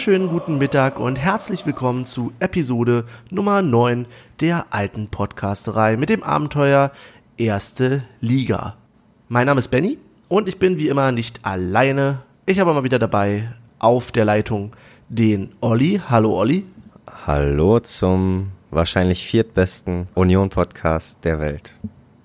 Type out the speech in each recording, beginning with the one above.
wunderschönen guten Mittag und herzlich willkommen zu Episode Nummer 9 der alten Podcasterei mit dem Abenteuer Erste Liga. Mein Name ist Benny und ich bin wie immer nicht alleine. Ich habe mal wieder dabei auf der Leitung den Olli. Hallo Olli. Hallo zum wahrscheinlich viertbesten Union-Podcast der Welt.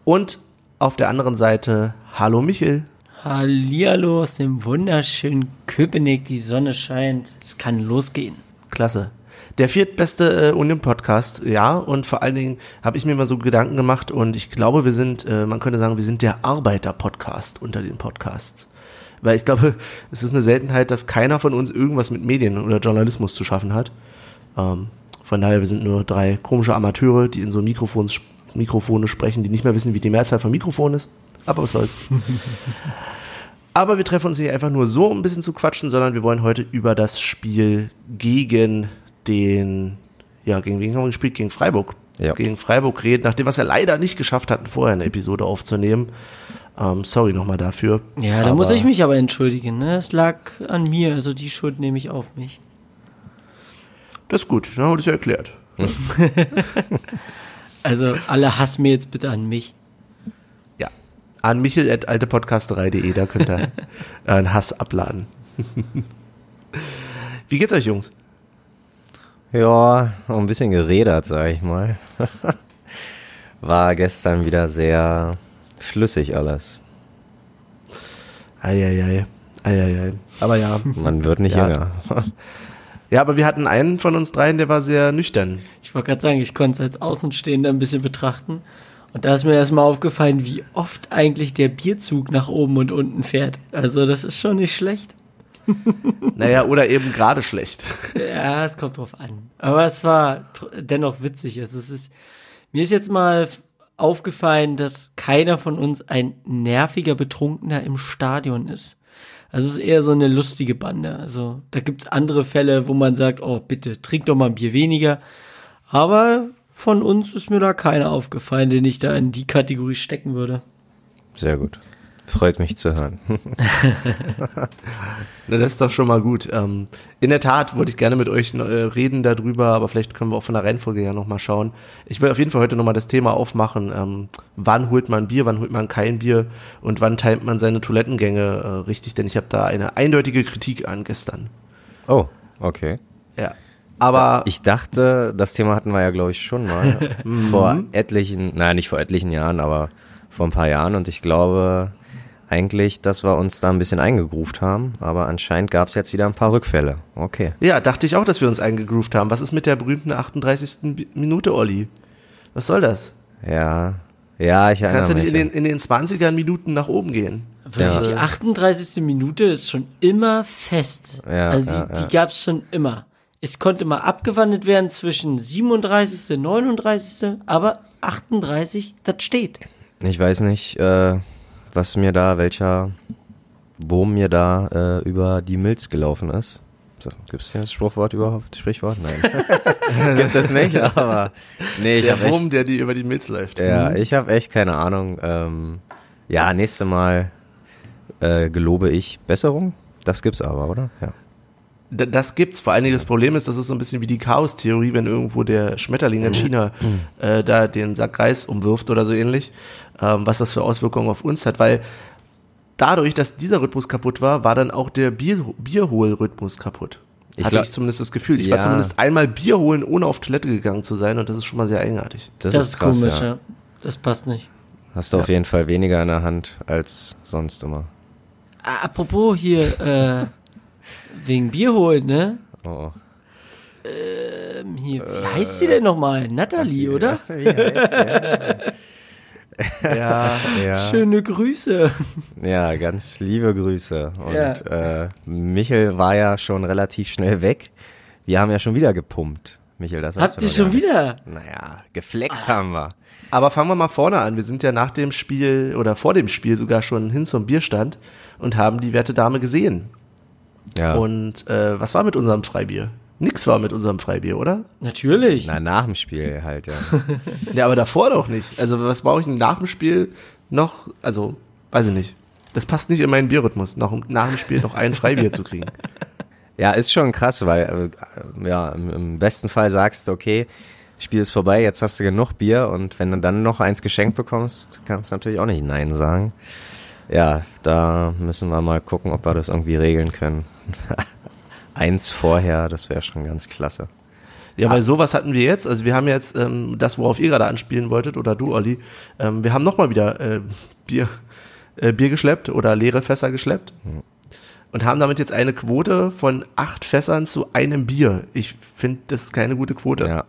Und auf der anderen Seite, hallo Michel. Hallihallo aus dem wunderschönen Köpenick, die Sonne scheint. Es kann losgehen. Klasse. Der viertbeste äh, Union-Podcast, ja, und vor allen Dingen habe ich mir mal so Gedanken gemacht und ich glaube, wir sind, äh, man könnte sagen, wir sind der Arbeiter-Podcast unter den Podcasts. Weil ich glaube, es ist eine Seltenheit, dass keiner von uns irgendwas mit Medien oder Journalismus zu schaffen hat. Ähm, von daher, wir sind nur drei komische Amateure, die in so Mikrofons, Mikrofone sprechen, die nicht mehr wissen, wie die Mehrzahl von Mikrofon ist. Aber was soll's. Aber wir treffen uns nicht einfach nur so, um ein bisschen zu quatschen, sondern wir wollen heute über das Spiel gegen den, ja, gegen wen haben wir gespielt? Gegen Freiburg. Ja. Gegen Freiburg reden, nachdem wir es ja leider nicht geschafft hatten, vorher eine Episode aufzunehmen. Ähm, sorry nochmal dafür. Ja, da Aber- muss ich mich aber entschuldigen. Ne? Es lag an mir, also die Schuld nehme ich auf mich. Das ist gut, dann haben wir das ja erklärt. Also alle hassen mir jetzt bitte an mich. An michel.altepodcasterei.de, da könnt ihr äh, einen Hass abladen. Wie geht's euch, Jungs? Ja, ein bisschen geredert, sag ich mal. War gestern wieder sehr flüssig alles. Eieiei. Eieiei. Aber ja. Man wird nicht Ja. jünger. Ja, aber wir hatten einen von uns dreien, der war sehr nüchtern. Ich wollte gerade sagen, ich konnte es als Außenstehender ein bisschen betrachten. Und da ist mir erstmal aufgefallen, wie oft eigentlich der Bierzug nach oben und unten fährt. Also das ist schon nicht schlecht. Naja, oder eben gerade schlecht. Ja, es kommt drauf an. Aber es war dennoch witzig. Also es ist, mir ist jetzt mal aufgefallen, dass keiner von uns ein nerviger Betrunkener im Stadion ist. Also es ist eher so eine lustige Bande. Also da gibt's andere Fälle, wo man sagt, oh bitte, trink doch mal ein Bier weniger. Aber von uns ist mir da keiner aufgefallen, den ich da in die Kategorie stecken würde. Sehr gut. Freut mich zu hören. Na, das ist doch schon mal gut. Ähm, in der Tat wollte ich gerne mit euch äh, reden darüber, aber vielleicht können wir auch von der Reihenfolge ja nochmal schauen. Ich will auf jeden Fall heute nochmal das Thema aufmachen. Ähm, wann holt man Bier, wann holt man kein Bier und wann timet man seine Toilettengänge äh, richtig? Denn ich habe da eine eindeutige Kritik an gestern. Oh, okay. Ja. Aber Ich dachte, das Thema hatten wir ja, glaube ich, schon mal. vor etlichen, naja, nicht vor etlichen Jahren, aber vor ein paar Jahren. Und ich glaube eigentlich, dass wir uns da ein bisschen eingegruft haben. Aber anscheinend gab es jetzt wieder ein paar Rückfälle. Okay. ja, dachte ich auch, dass wir uns eingegroovt haben. Was ist mit der berühmten 38. Bi- Minute, Olli? Was soll das? Ja. Ja, ich Du kannst ja erinnere nicht in den, in den 20ern Minuten nach oben gehen. Wirklich, Ja. die 38. Minute ist schon immer fest. Ja, also die, ja, die ja. gab's schon immer. Es konnte mal abgewandelt werden zwischen 37., 39., aber 38, das steht. ich weiß nicht, äh, was mir da, welcher Wurm mir da äh, über die Milz gelaufen ist. So, Gibt es hier das Spruchwort überhaupt? Sprichwort? Nein. Gibt es nicht, aber nee, ich der habe Wurm, echt, der dir über die Milz läuft. ja, ich habe echt keine Ahnung. Ähm, ja, nächste Mal äh, gelobe ich Besserung. Das gibt's aber, oder? Ja. Das gibt's. Vor allen Dingen das Problem ist, das ist so ein bisschen wie die Chaos-Theorie, wenn irgendwo der Schmetterling in China äh, da den Sack Reis umwirft oder so ähnlich, ähm, was das für Auswirkungen auf uns hat, weil dadurch, dass dieser Rhythmus kaputt war, war dann auch der Bier Bierhol-Rhythmus kaputt. Ich Hatte ich zumindest das Gefühl. Ich war Ja. zumindest einmal Bier holen, ohne auf Toilette gegangen zu sein und das ist schon mal sehr eigenartig. Das, Das, ist ist krass, komisch, ja. ja. Das passt nicht. Hast du auf jeden Fall weniger in der Hand als sonst immer. Apropos hier, äh, wegen Bier holen, ne? Oh. Ähm, hier, wie heißt sie denn nochmal? Natalie, oder? Ja, Ja. Schöne Grüße. Ja, ganz liebe Grüße. Und Ja. äh, Michel war ja schon relativ schnell weg. Wir haben ja schon wieder gepumpt. Michel, das Habt ihr schon wieder? Naja, geflext haben wir. Aber fangen wir mal vorne an. Wir sind ja nach dem Spiel oder vor dem Spiel sogar schon hin zum Bierstand und haben die werte Dame gesehen. Ja. Und äh, was war mit unserem Freibier? Nix war mit unserem Freibier, oder? Natürlich. Na, nach dem Spiel halt, ja. Ja, aber davor doch nicht. Also was brauche ich denn nach dem Spiel noch? Also, weiß ich nicht. Das passt nicht in meinen Bierrhythmus, nach, nach dem Spiel noch ein Freibier zu kriegen. Ja, ist schon krass, weil äh, ja, im, im besten Fall sagst du, okay, Spiel ist vorbei, jetzt hast du genug Bier und wenn du dann noch eins geschenkt bekommst, kannst du natürlich auch nicht Nein sagen. Ja, da müssen wir mal gucken, ob wir das irgendwie regeln können. eins vorher, das wäre schon ganz klasse. Ja, weil sowas hatten wir jetzt. Also wir haben jetzt ähm, das, worauf ihr gerade anspielen wolltet, oder du, Olli. Ähm, wir haben nochmal wieder äh, Bier, äh, Bier geschleppt oder leere Fässer geschleppt. Mhm. Und haben damit jetzt eine Quote von acht Fässern zu einem Bier. Ich finde, das ist keine gute Quote. Ja.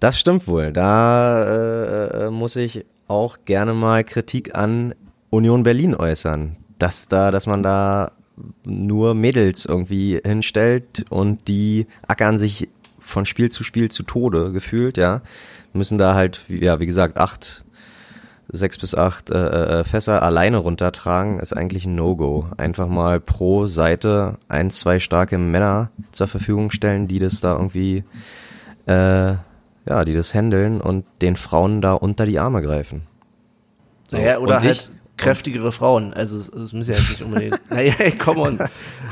Das stimmt wohl. Da äh, äh, muss ich auch gerne mal Kritik an Union Berlin äußern. Dass da, dass man da nur Mädels irgendwie hinstellt und die ackern sich von Spiel zu Spiel zu Tode gefühlt, ja. Müssen da halt, ja, wie gesagt, acht, sechs bis acht äh, äh, Fässer alleine runtertragen, ist eigentlich ein No-Go. Einfach mal pro Seite ein, zwei starke Männer zur Verfügung stellen, die das da irgendwie äh, ja, die das handeln und den Frauen da unter die Arme greifen. So. Naja, oder und halt ich, kräftigere Frauen. Also das müssen ja jetzt nicht unbedingt. naja, komm on.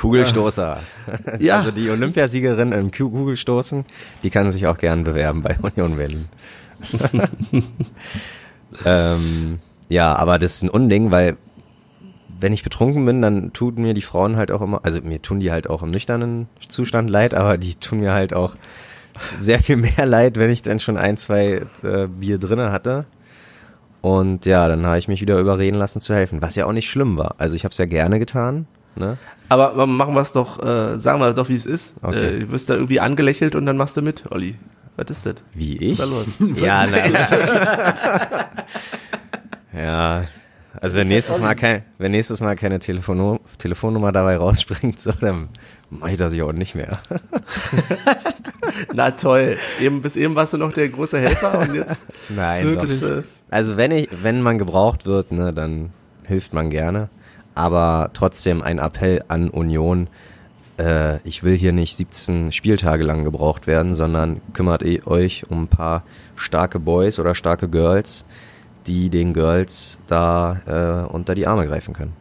Kugelstoßer. ja. Also die Olympiasiegerin im Kugelstoßen, die kann sich auch gern bewerben bei Union Berlin. ähm, ja, aber das ist ein Unding, weil wenn ich betrunken bin, dann tun mir die Frauen halt auch immer, also mir tun die halt auch im nüchternen Zustand leid, aber die tun mir halt auch sehr viel mehr leid, wenn ich dann schon ein, zwei äh, Bier drinne hatte. Und ja, dann habe ich mich wieder überreden lassen zu helfen, was ja auch nicht schlimm war. Also ich habe es ja gerne getan. Ne? Aber machen wir es doch, äh, sagen wir doch, wie es ist. Okay. Äh, du wirst da irgendwie angelächelt und dann machst du mit, Olli. Was ist das? Wie ich? Was ist da los? ja, nein. ja, also wenn nächstes Mal kein, wenn nächstes Mal keine Telefon Telefonnummer dabei rausspringt, so, dann mache ich das ja auch nicht mehr. Na toll. Eben, bis eben warst du noch der große Helfer und jetzt. Nein, das, äh, also wenn ich, wenn man gebraucht wird, ne, dann hilft man gerne. Aber trotzdem ein Appell an Union. Äh, ich will hier nicht 17 Spieltage lang gebraucht werden, sondern kümmert ihr euch um ein paar starke Boys oder starke Girls, die den Girls da äh, unter die Arme greifen können.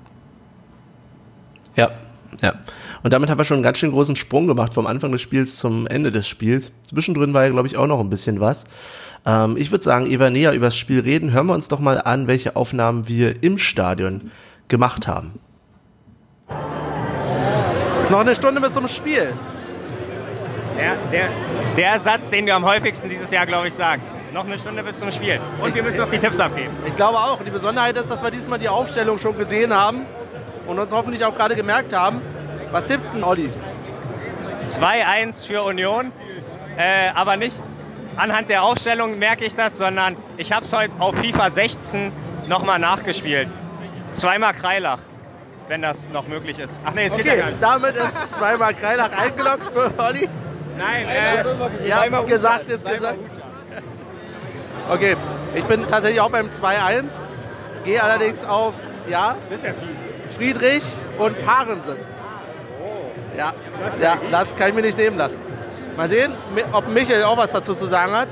Ja, ja. Und damit haben wir schon einen ganz schön großen Sprung gemacht vom Anfang des Spiels zum Ende des Spiels. Zwischendrin war ja, glaube ich, auch noch ein bisschen was. Ähm, ich würde sagen, ehe wir näher über das Spiel reden, hören wir uns doch mal an, welche Aufnahmen wir im Stadion gemacht haben. Es ist noch eine Stunde bis zum Spiel. Der, der, der Satz, den du am häufigsten dieses Jahr, glaube ich, sagst. Noch eine Stunde bis zum Spiel. Und wir müssen noch die Tipps abgeben. Ich glaube auch. Die Besonderheit ist, dass wir diesmal die Aufstellung schon gesehen haben und uns hoffentlich auch gerade gemerkt haben. Was tippst du, Olli? 2-1 für Union, äh, aber nicht anhand der Aufstellung merke ich das, sondern ich habe es heute auf FIFA 16 nochmal nachgespielt. Zweimal Kreilach, wenn das noch möglich ist. Ach nee, es okay, geht ja gar nicht. Damit ist zweimal Kreilach eingeloggt für Olli. Nein, äh, ja, gesagt ist gesagt. Okay, ich bin tatsächlich auch beim 2-1, gehe allerdings auf, ja. Friedrich und Parensen. Ja, ja, das kann ich mir nicht nehmen lassen. Mal sehen, ob Michael auch was dazu zu sagen hat.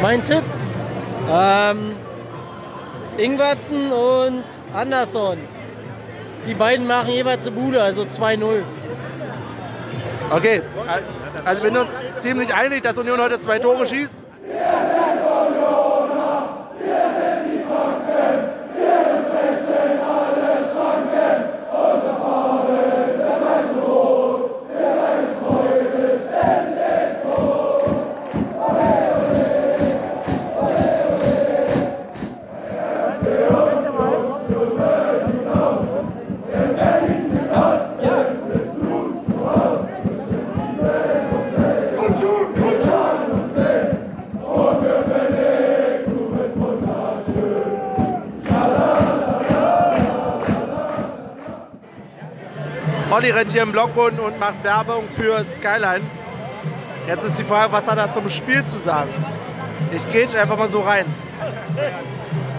Mein Tipp? Ähm, Ingwertsen und Anderson. Die beiden machen jeweils eine Bude, also 2-0. Okay, also wir sind uns ziemlich einig, dass Union heute zwei Tore schießt. Olli rennt hier im Block und, und macht Werbung für Skyline. Jetzt ist die Frage, was hat er zum Spiel zu sagen? Ich gehe einfach mal so rein.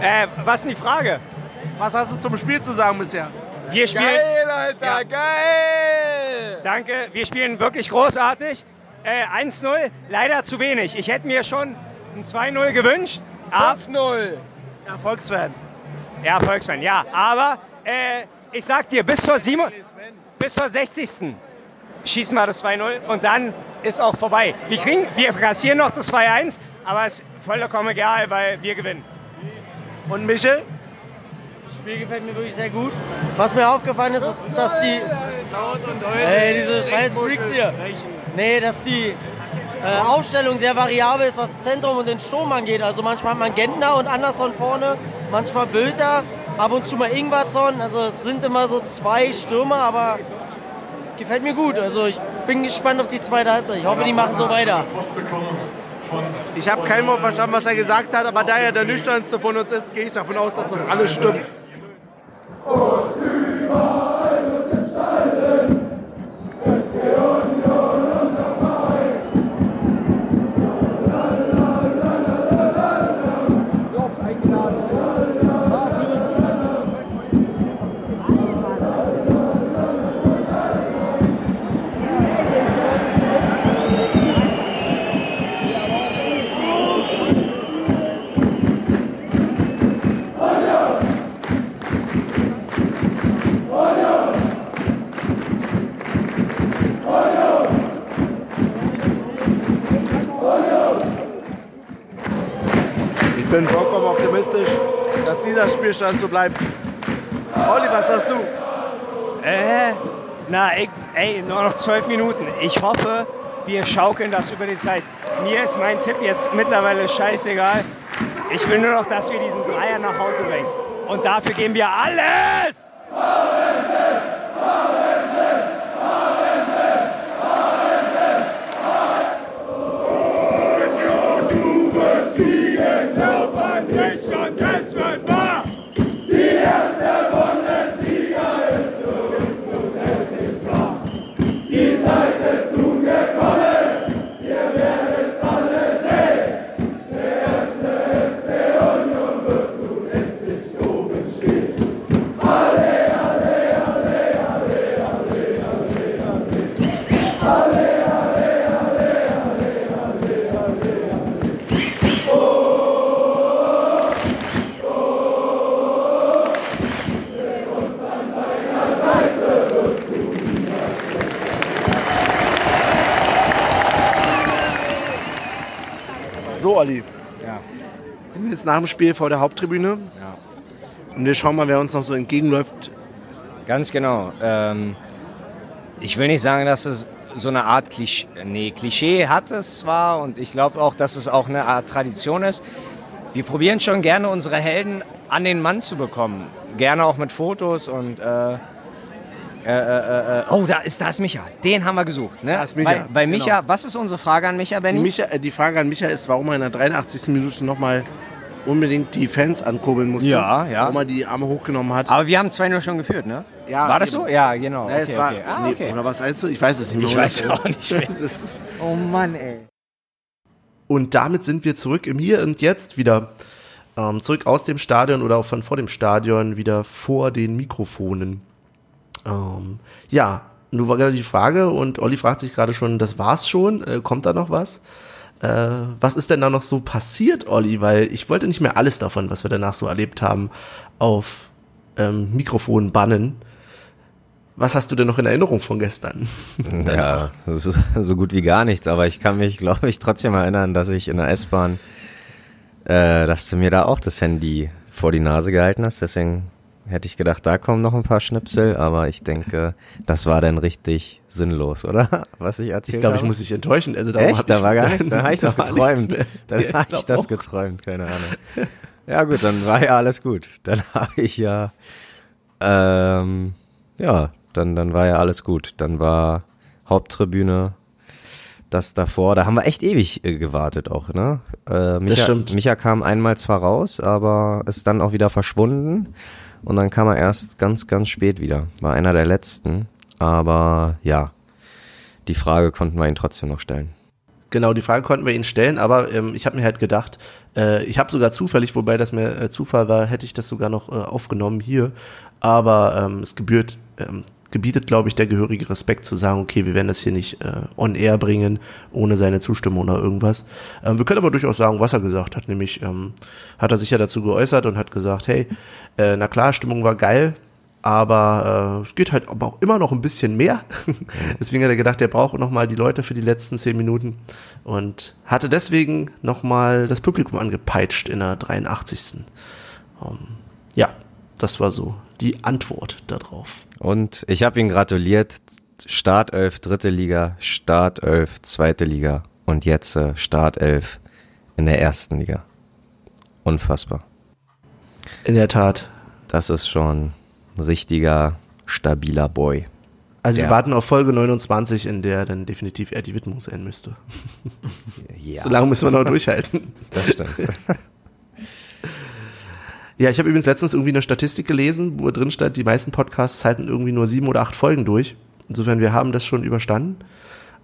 Äh, was ist die Frage? Was hast du zum Spiel zu sagen bisher? Wir spielen. Geil, Alter, ja. geil! Danke, wir spielen wirklich großartig. Äh, 1-0, leider zu wenig. Ich hätte mir schon ein 2-0 gewünscht. 5-0. Erfolgsfan. Ja, Erfolgsfan, ja. Aber äh, ich sag dir, bis zur, 7, bis zur 60. schießen wir das 2-0 und dann ist auch vorbei. Wir, kriegen, wir kassieren noch das 2-1, aber es ist vollkommen egal, weil wir gewinnen. Und Michel? Das Spiel gefällt mir wirklich sehr gut. Was mir aufgefallen ist, ist, dass die. Ey, diese scheiß Freaks hier. Nee, dass die äh, Aufstellung sehr variabel ist, was das Zentrum und den Sturm angeht. Also manchmal hat man Gentner und Anderson vorne, manchmal Bülter, ab und zu mal Ingwarzon. Also es sind immer so zwei Stürmer, aber gefällt mir gut. Also ich bin gespannt auf die zweite Halbzeit. Ich hoffe, die machen so weiter. Ich habe kein Wort verstanden, was er gesagt hat, aber da er der nüchternste von uns ist, gehe ich davon aus, dass das alles stimmt. Ich bin vollkommen optimistisch, dass dieser Spielstand so bleibt. Olli, was sagst du? Äh, na, ich, ey, nur noch zwölf Minuten. Ich hoffe, wir schaukeln das über die Zeit. Mir ist mein Tipp jetzt mittlerweile scheißegal. Ich will nur noch, dass wir diesen Dreier nach Hause bringen. Und dafür geben wir alles! Jetzt nach dem Spiel vor der Haupttribüne. Ja. Und wir schauen mal, wer uns noch so entgegenläuft. Ganz genau. Ähm, ich will nicht sagen, dass es so eine Art Klischee, nee, Klischee hat es zwar und ich glaube auch, dass es auch eine Art Tradition ist. Wir probieren schon gerne unsere Helden an den Mann zu bekommen. Gerne auch mit Fotos und äh, äh, äh, äh, oh, da ist, da ist Micha. Den haben wir gesucht. Ne? Da ist Micha, Bei, bei Micha, genau. was ist unsere Frage an Micha, Die, Benny? Micha, äh, die Frage an Micha ist, warum er in der 83. Minute nochmal unbedingt die Fans ankurbeln musste. Ja, ja. Warum er die Arme hochgenommen hat. Aber wir haben 2-0 schon geführt, ne? Ja, War das eben. so? Ja, genau. Ja, es okay, war, okay. Ah, nee, okay. Oder was meinst du? Ich weiß es nicht mehr. Ich weiß auch nicht mehr. Oh Mann, ey. Und damit sind wir zurück im Hier und Jetzt wieder. Ähm, zurück aus dem Stadion oder auch von vor dem Stadion wieder vor den Mikrofonen. Ähm, ja, nun war gerade die Frage und Olli fragt sich gerade schon, das war's schon? Äh, kommt da noch was? Äh, was ist denn da noch so passiert, Olli? Weil ich wollte nicht mehr alles davon, was wir danach so erlebt haben, auf ähm, Mikrofon bannen. Was hast du denn noch in Erinnerung von gestern? Ja, so, so gut wie gar nichts, aber ich kann mich, glaube ich, trotzdem erinnern, dass ich in der S-Bahn, äh, dass du mir da auch das Handy vor die Nase gehalten hast, deswegen hätte ich gedacht, da kommen noch ein paar Schnipsel, aber ich denke, das war dann richtig sinnlos, oder? Was ich erzählt Ich glaube, ich muss dich enttäuschen. Also Echt? Da war gar nichts, dann habe ich das da geträumt. Dann Ja, habe ich das auch. geträumt, keine Ahnung. Ja gut, dann war ja alles gut. Dann habe ich ja, ähm, ja, dann, dann war ja alles gut. Dann war Haupttribüne, das davor, da haben wir echt ewig äh, gewartet auch, ne? Äh, Micha, stimmt. Micha kam einmal zwar raus, aber ist dann auch wieder verschwunden. Und dann kam er erst ganz, ganz spät wieder. War einer der letzten. Aber ja, die Frage konnten wir ihn trotzdem noch stellen. Genau, die Frage konnten wir Ihnen stellen, aber ähm, ich habe mir halt gedacht, äh, ich habe sogar zufällig, wobei das mir äh, Zufall war, hätte ich das sogar noch äh, aufgenommen hier, aber ähm, es gebührt, ähm, gebietet, glaube ich, der gehörige Respekt zu sagen, okay, wir werden das hier nicht äh, on air bringen, ohne seine Zustimmung oder irgendwas. Ähm, wir können aber durchaus sagen, was er gesagt hat, nämlich ähm, hat er sich ja dazu geäußert und hat gesagt, hey, äh, na klar, Stimmung war geil, aber äh, es geht halt aber auch immer noch ein bisschen mehr. deswegen hat er gedacht, er braucht nochmal die Leute für die letzten zehn Minuten und hatte deswegen nochmal das Publikum angepeitscht in der 83. Um, ähm, ja, das war so die Antwort darauf. Und ich habe ihn gratuliert. Startelf dritte Liga, Startelf zweite Liga und jetzt äh, Startelf in der ersten Liga. Unfassbar. In der Tat. Das ist schon ein richtiger, stabiler Boy. Also ja. wir warten auf Folge 29, in der dann definitiv er die Widmung sein müsste. Ja. So lange müssen wir noch durchhalten. Das stimmt. Ja, ich habe übrigens letztens irgendwie eine Statistik gelesen, wo drin stand, die meisten Podcasts halten irgendwie nur sieben oder acht Folgen durch. Insofern, wir haben das schon überstanden.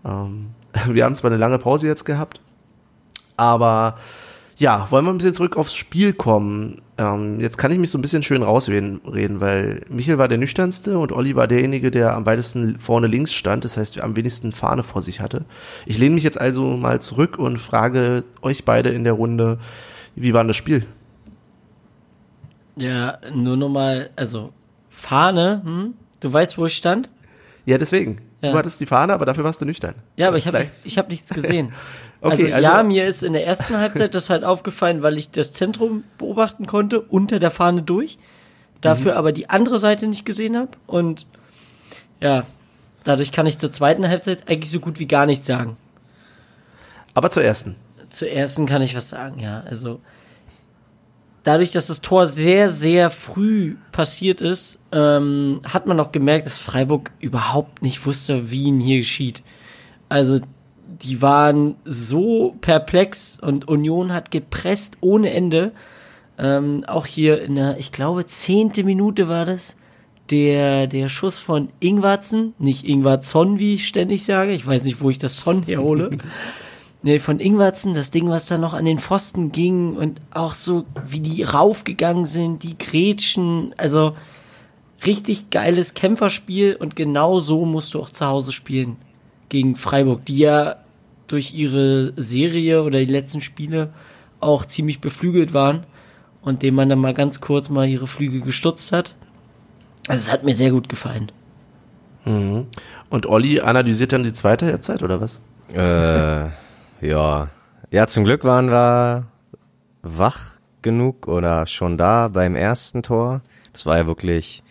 Ähm, wir haben zwar eine lange Pause jetzt gehabt, aber ja, wollen wir ein bisschen zurück aufs Spiel kommen. Ähm, jetzt kann ich mich so ein bisschen schön rausreden, weil Michael war der nüchternste und Olli war derjenige, der am weitesten vorne links stand, das heißt, am wenigsten Fahne vor sich hatte. Ich lehne mich jetzt also mal zurück und frage euch beide in der Runde, wie war denn das Spiel? Ja, nur nochmal, also Fahne, hm? Du weißt, wo ich stand? Ja, deswegen. Ja. Du hattest die Fahne, aber dafür warst du nüchtern. Ja, aber ich habe nichts, ich hab nichts gesehen. okay, also, also, ja, mir ist in der ersten Halbzeit das halt aufgefallen, weil ich das Zentrum beobachten konnte, unter der Fahne durch. Dafür mhm. aber die andere Seite nicht gesehen habe. Und ja, dadurch kann ich zur zweiten Halbzeit eigentlich so gut wie gar nichts sagen. Aber zur ersten. Zur ersten kann ich was sagen, ja. Also dadurch, dass das Tor sehr, sehr früh passiert ist, ähm, hat man auch gemerkt, dass Freiburg überhaupt nicht wusste, wie ihn hier geschieht. Also die waren so perplex und Union hat gepresst ohne Ende. Ähm, auch hier in der, ich glaube, zehnte Minute war das. Der, der Schuss von Ingwarzen, nicht Ingwarzon, wie ich ständig sage. Ich weiß nicht, wo ich das Son herhole. Nee, von Ingwertsen, das Ding, was da noch an den Pfosten ging und auch so, wie die raufgegangen sind, die Gretchen, also richtig geiles Kämpferspiel und genau so musst du auch zu Hause spielen gegen Freiburg, die ja durch ihre Serie oder die letzten Spiele auch ziemlich beflügelt waren und dem man dann mal ganz kurz mal ihre Flüge gestutzt hat. Also es hat mir sehr gut gefallen. Mhm. Und Olli analysiert dann die zweite Halbzeit oder was? Äh ja. Ja, zum Glück waren wir wach genug oder schon da beim ersten Tor. Das war ja wirklich,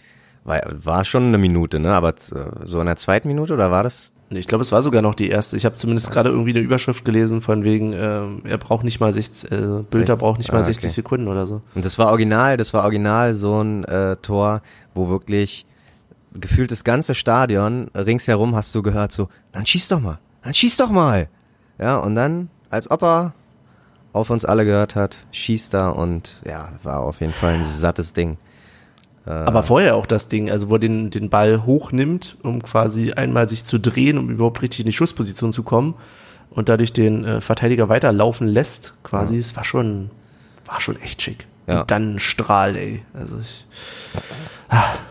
war, war schon eine Minute, ne? Aber so in der zweiten Minute oder war das? Ich glaube, es war sogar noch die erste. Ich habe zumindest gerade irgendwie eine Überschrift gelesen von wegen, äh, er braucht nicht mal 60, äh, Bilder braucht nicht mal ah, 60 Sekunden oder so. Und das war original, das war original so ein äh, Tor, wo wirklich gefühlt das ganze Stadion ringsherum hast du gehört so, dann schieß doch mal, dann schieß doch mal. Ja, und dann, als ob er auf uns alle gehört hat, schießt er und ja, war auf jeden Fall ein sattes Ding. Äh, Aber vorher auch das Ding, also wo er den, den Ball hochnimmt, um quasi einmal sich zu drehen, um überhaupt richtig in die Schussposition zu kommen und dadurch den äh, Verteidiger weiterlaufen lässt, quasi. Es war schon, war schon echt schick. Ja. Und dann ein Strahl, ey. Also ich,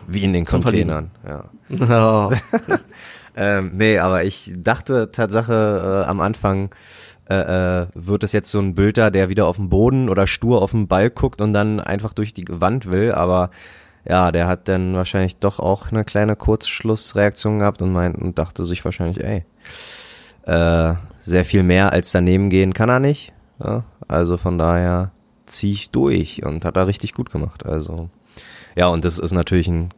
Wie in den Containern, ja. Oh. Ähm, nee, aber ich dachte Tatsache äh, am Anfang, äh, äh, wird es jetzt so ein Bilder, der wieder auf dem Boden oder stur auf den Ball guckt und dann einfach durch die Wand will, aber ja, der hat dann wahrscheinlich doch auch eine kleine Kurzschlussreaktion gehabt und meint und dachte sich wahrscheinlich, ey, äh, sehr viel mehr als daneben gehen kann er nicht. Ja? Also von daher zieh ich durch und hat er richtig gut gemacht. Also ja, und das ist natürlich ein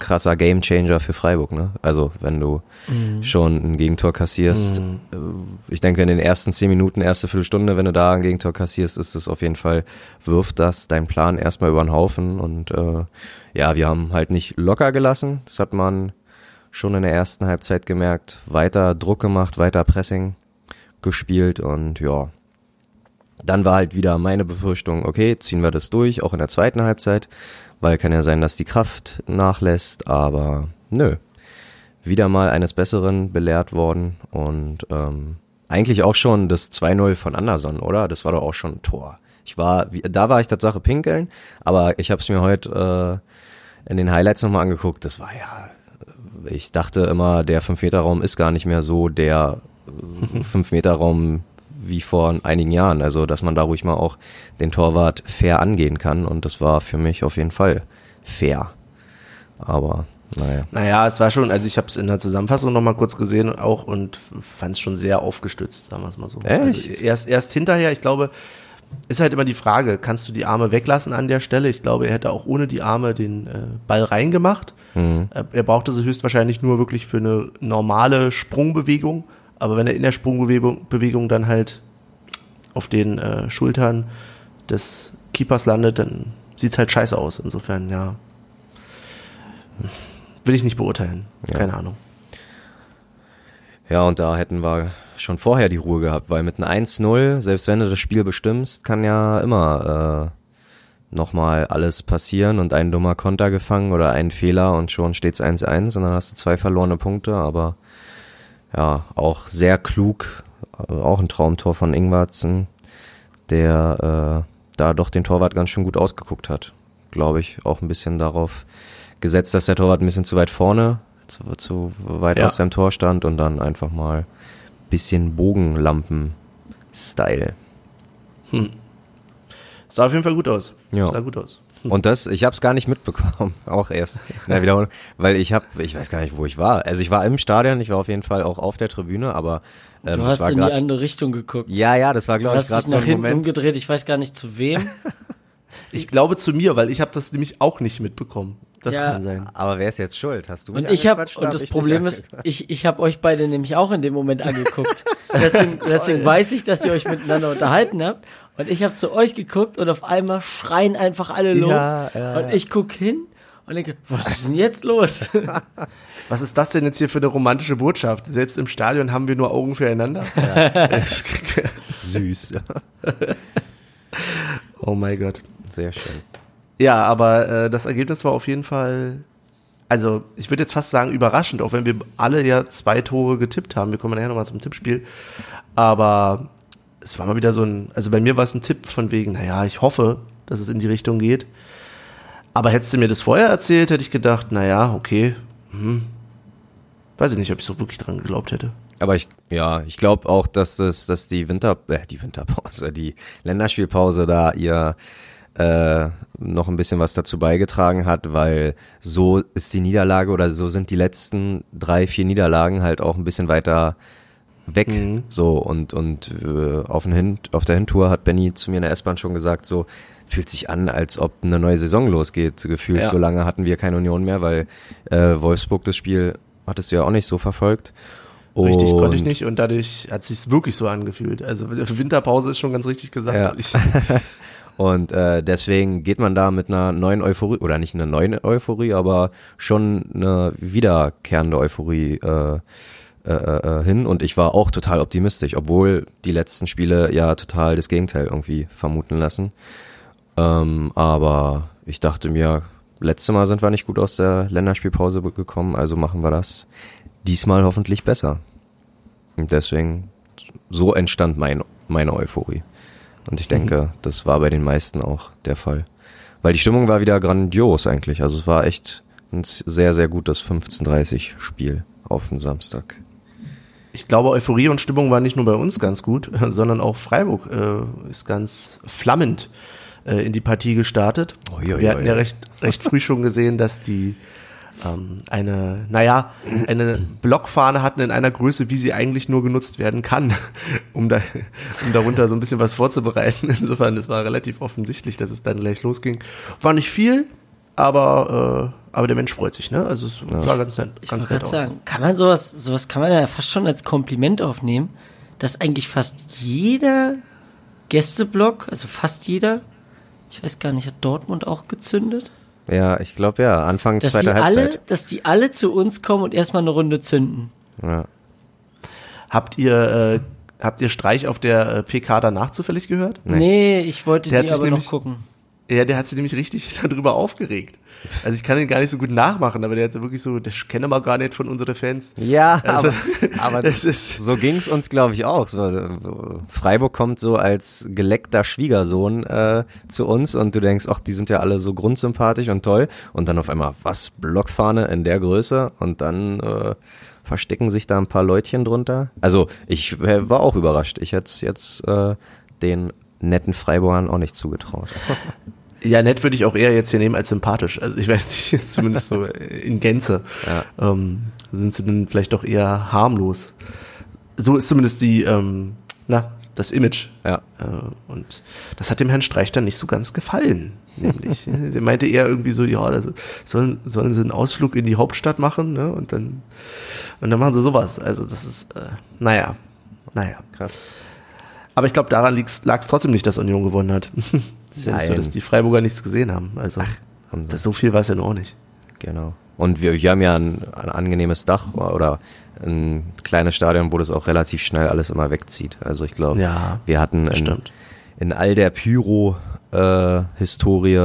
krasser Gamechanger für Freiburg, ne? Also wenn du mhm. schon ein Gegentor kassierst, mhm. Äh, ich denke in den ersten zehn Minuten, erste Viertelstunde, wenn du da ein Gegentor kassierst, ist es auf jeden Fall, wirft das dein Plan erstmal über den Haufen und äh, ja, wir haben halt nicht locker gelassen, das hat man schon in der ersten Halbzeit gemerkt, weiter Druck gemacht, weiter Pressing gespielt und ja, dann war halt wieder meine Befürchtung, okay, ziehen wir das durch, auch in der zweiten Halbzeit weil kann ja sein, dass die Kraft nachlässt, aber nö. Wieder mal eines Besseren belehrt worden und ähm, eigentlich auch schon das 2-0 von Anderson, oder? Das war doch auch schon ein Tor. Ich war, da war ich Tatsache pinkeln, aber ich habe es mir heute äh, in den Highlights nochmal angeguckt. Das war ja, ich dachte immer, der 5-Meter-Raum ist gar nicht mehr so der 5-Meter-Raum, wie vor einigen Jahren. Also, dass man da ruhig mal auch den Torwart fair angehen kann. Und das war für mich auf jeden Fall fair. Aber naja. Naja, es war schon, also ich habe es in der Zusammenfassung nochmal kurz gesehen auch und fand es schon sehr aufgestützt, sagen wir es mal so. Echt? Also erst, erst hinterher, ich glaube, ist halt immer die Frage, kannst du die Arme weglassen an der Stelle? Ich glaube, er hätte auch ohne die Arme den äh, Ball reingemacht. Mhm. Er, er brauchte sie höchstwahrscheinlich nur wirklich für eine normale Sprungbewegung. Aber wenn er in der Sprungbewegung Bewegung dann halt auf den äh, Schultern des Keepers landet, dann sieht's halt scheiße aus. Insofern, ja. Will ich nicht beurteilen. Ja. Keine Ahnung. Ja, und da hätten wir schon vorher die Ruhe gehabt, weil mit einem 1-0, selbst wenn du das Spiel bestimmst, kann ja immer äh, nochmal alles passieren und ein dummer Konter gefangen oder ein Fehler und schon steht's 1-1 und dann hast du zwei verlorene Punkte, aber ja, auch sehr klug, äh, auch ein Traumtor von Ingwarzen, der äh, da doch den Torwart ganz schön gut ausgeguckt hat. Glaube ich, auch ein bisschen darauf gesetzt, dass der Torwart ein bisschen zu weit vorne, zu, zu weit Ja. aus seinem Tor stand und dann einfach mal bisschen Bogenlampen-Style. Sah auf jeden Fall gut aus. Ja. Sah gut aus. Und das, ich habe es gar nicht mitbekommen, auch erst in der Wiederholung, weil ich habe, ich weiß gar nicht, wo ich war. Also ich war im Stadion, ich war auf jeden Fall auch auf der Tribüne, aber ähm, Du hast war in die grad, andere Richtung geguckt. ja, ja, das war glaube ich hast gerade dich so nach ein hinten Moment. umgedreht, ich weiß gar nicht zu wem. Ich glaube zu mir, weil ich habe das nämlich auch nicht mitbekommen. Das Ja. kann sein. Aber wer ist jetzt schuld? Hast du mich Und ich habe und das hab ich dich Problem ist, ich ich habe euch beide nämlich auch in dem Moment angeguckt. deswegen, deswegen weiß ich, dass ihr euch miteinander unterhalten habt. Und ich habe zu euch geguckt und auf einmal schreien einfach alle los. Ja, ja, und ich guck hin und denke, was ist denn jetzt los? Was ist das denn jetzt hier für eine romantische Botschaft? Selbst im Stadion haben wir nur Augen füreinander. Süß. oh mein Gott. Sehr schön. Ja, aber äh, das Ergebnis war auf jeden Fall, also ich würde jetzt fast sagen überraschend, auch wenn wir alle ja zwei Tore getippt haben. Wir kommen nachher nochmal zum Tippspiel. Aber es war mal wieder so ein, also bei mir war es ein Tipp von wegen, naja, ich hoffe, dass es in die Richtung geht. Aber hättest du mir das vorher erzählt, hätte ich gedacht, naja, okay, hm. weiß ich nicht, ob ich so wirklich dran geglaubt hätte. Aber ich, ja, ich glaube auch, dass das, dass die Winter, äh, die Winterpause, die Länderspielpause da ihr äh, noch ein bisschen was dazu beigetragen hat, weil so ist die Niederlage oder so sind die letzten drei, vier Niederlagen halt auch ein bisschen weiter weg. Mhm. So und und äh, auf, den Hin auf der Hintour hat Benny zu mir in der S-Bahn schon gesagt, so fühlt sich an, als ob eine neue Saison losgeht. Gefühlt Ja. so lange hatten wir keine Union mehr, weil äh, Wolfsburg das Spiel hattest du ja auch nicht so verfolgt. Richtig, konnte ich Und- nicht und dadurch hat es sich wirklich so angefühlt. Also Winterpause ist schon ganz richtig gesagt. Ja. Und äh, deswegen geht man da mit einer neuen Euphorie, oder nicht einer neuen Euphorie, aber schon eine wiederkehrende Euphorie äh, äh, äh, hin. Und ich war auch total optimistisch, obwohl die letzten Spiele ja total das Gegenteil irgendwie vermuten lassen. Ähm, aber ich dachte mir, letztes Mal sind wir nicht gut aus der Länderspielpause gekommen, also machen wir das diesmal hoffentlich besser. Und deswegen, so entstand mein, meine Euphorie. Und ich denke, das war bei den meisten auch der Fall. Weil die Stimmung war wieder grandios eigentlich. Also es war echt ein sehr, sehr gutes 15:30 Spiel auf den Samstag. Ich glaube, Euphorie und Stimmung war nicht nur bei uns ganz gut, sondern auch Freiburg äh, ist ganz flammend äh, in die Partie gestartet. Ui, ui, Wir hatten ja recht, recht früh schon gesehen, dass die ähm, eine, naja, eine Blockfahne hatten in einer Größe, wie sie eigentlich nur genutzt werden kann, um, da, um darunter so ein bisschen was vorzubereiten. Insofern, es war relativ offensichtlich, dass es dann gleich losging. War nicht viel, aber, äh, aber der Mensch freut sich, ne? Also es sah ganz nett, Ich ganz wollte nett aus. sagen, kann man sowas, sowas kann man ja fast schon als Kompliment aufnehmen, dass eigentlich fast jeder Gästeblock, also fast jeder, ich weiß gar nicht, hat Dortmund auch gezündet? Ja, ich glaube ja, Anfang Dass die zweiter alle, Halbzeit. dass die alle zu uns kommen und erstmal eine Runde zünden. Ja. Habt ihr, äh, habt ihr Streich auf der äh, PK danach zufällig gehört? Nee, ich wollte Der die aber noch nämlich- gucken. Ja, der hat sich nämlich richtig darüber aufgeregt. Also ich kann ihn gar nicht so gut nachmachen, aber der hat wirklich so, das kennen wir gar nicht von unseren Fans. Ja, Also, aber, aber das ist- so ging's uns, glaube ich, auch. So, Freiburg kommt so als geleckter Schwiegersohn äh, zu uns und du denkst, ach, die sind ja alle so grundsympathisch und toll. Und dann auf einmal, was, Blockfahne in der Größe? Und dann äh, verstecken sich da ein paar Leutchen drunter. Also ich war auch überrascht. Ich hätte jetzt äh, den netten Freiburgern auch nicht zugetraut. Ja, nett würde ich auch eher jetzt hier nehmen als sympathisch. Also ich weiß nicht, zumindest so in Gänze. Ja. Ähm, sind sie dann vielleicht doch eher harmlos. So ist zumindest die, ähm, na, das Image. Ja. Äh, und das hat dem Herrn Streich dann nicht so ganz gefallen, nämlich. Der meinte eher irgendwie so, ja, das, sollen, sollen sie einen Ausflug in die Hauptstadt machen, ne? Und dann, und dann machen sie sowas. Also das ist, äh, naja, naja. Krass. Aber ich glaube, daran lag es trotzdem nicht, dass Union gewonnen hat. Es ist ja nicht so, dass die Freiburger nichts gesehen haben. Also haben sie. das, so viel war es ja noch nicht. Genau. Und wir, wir haben ja ein, ein angenehmes Dach oder ein kleines Stadion, wo das auch relativ schnell alles immer wegzieht. Also ich glaube, Ja, wir hatten das in, in all der Pyro-Historie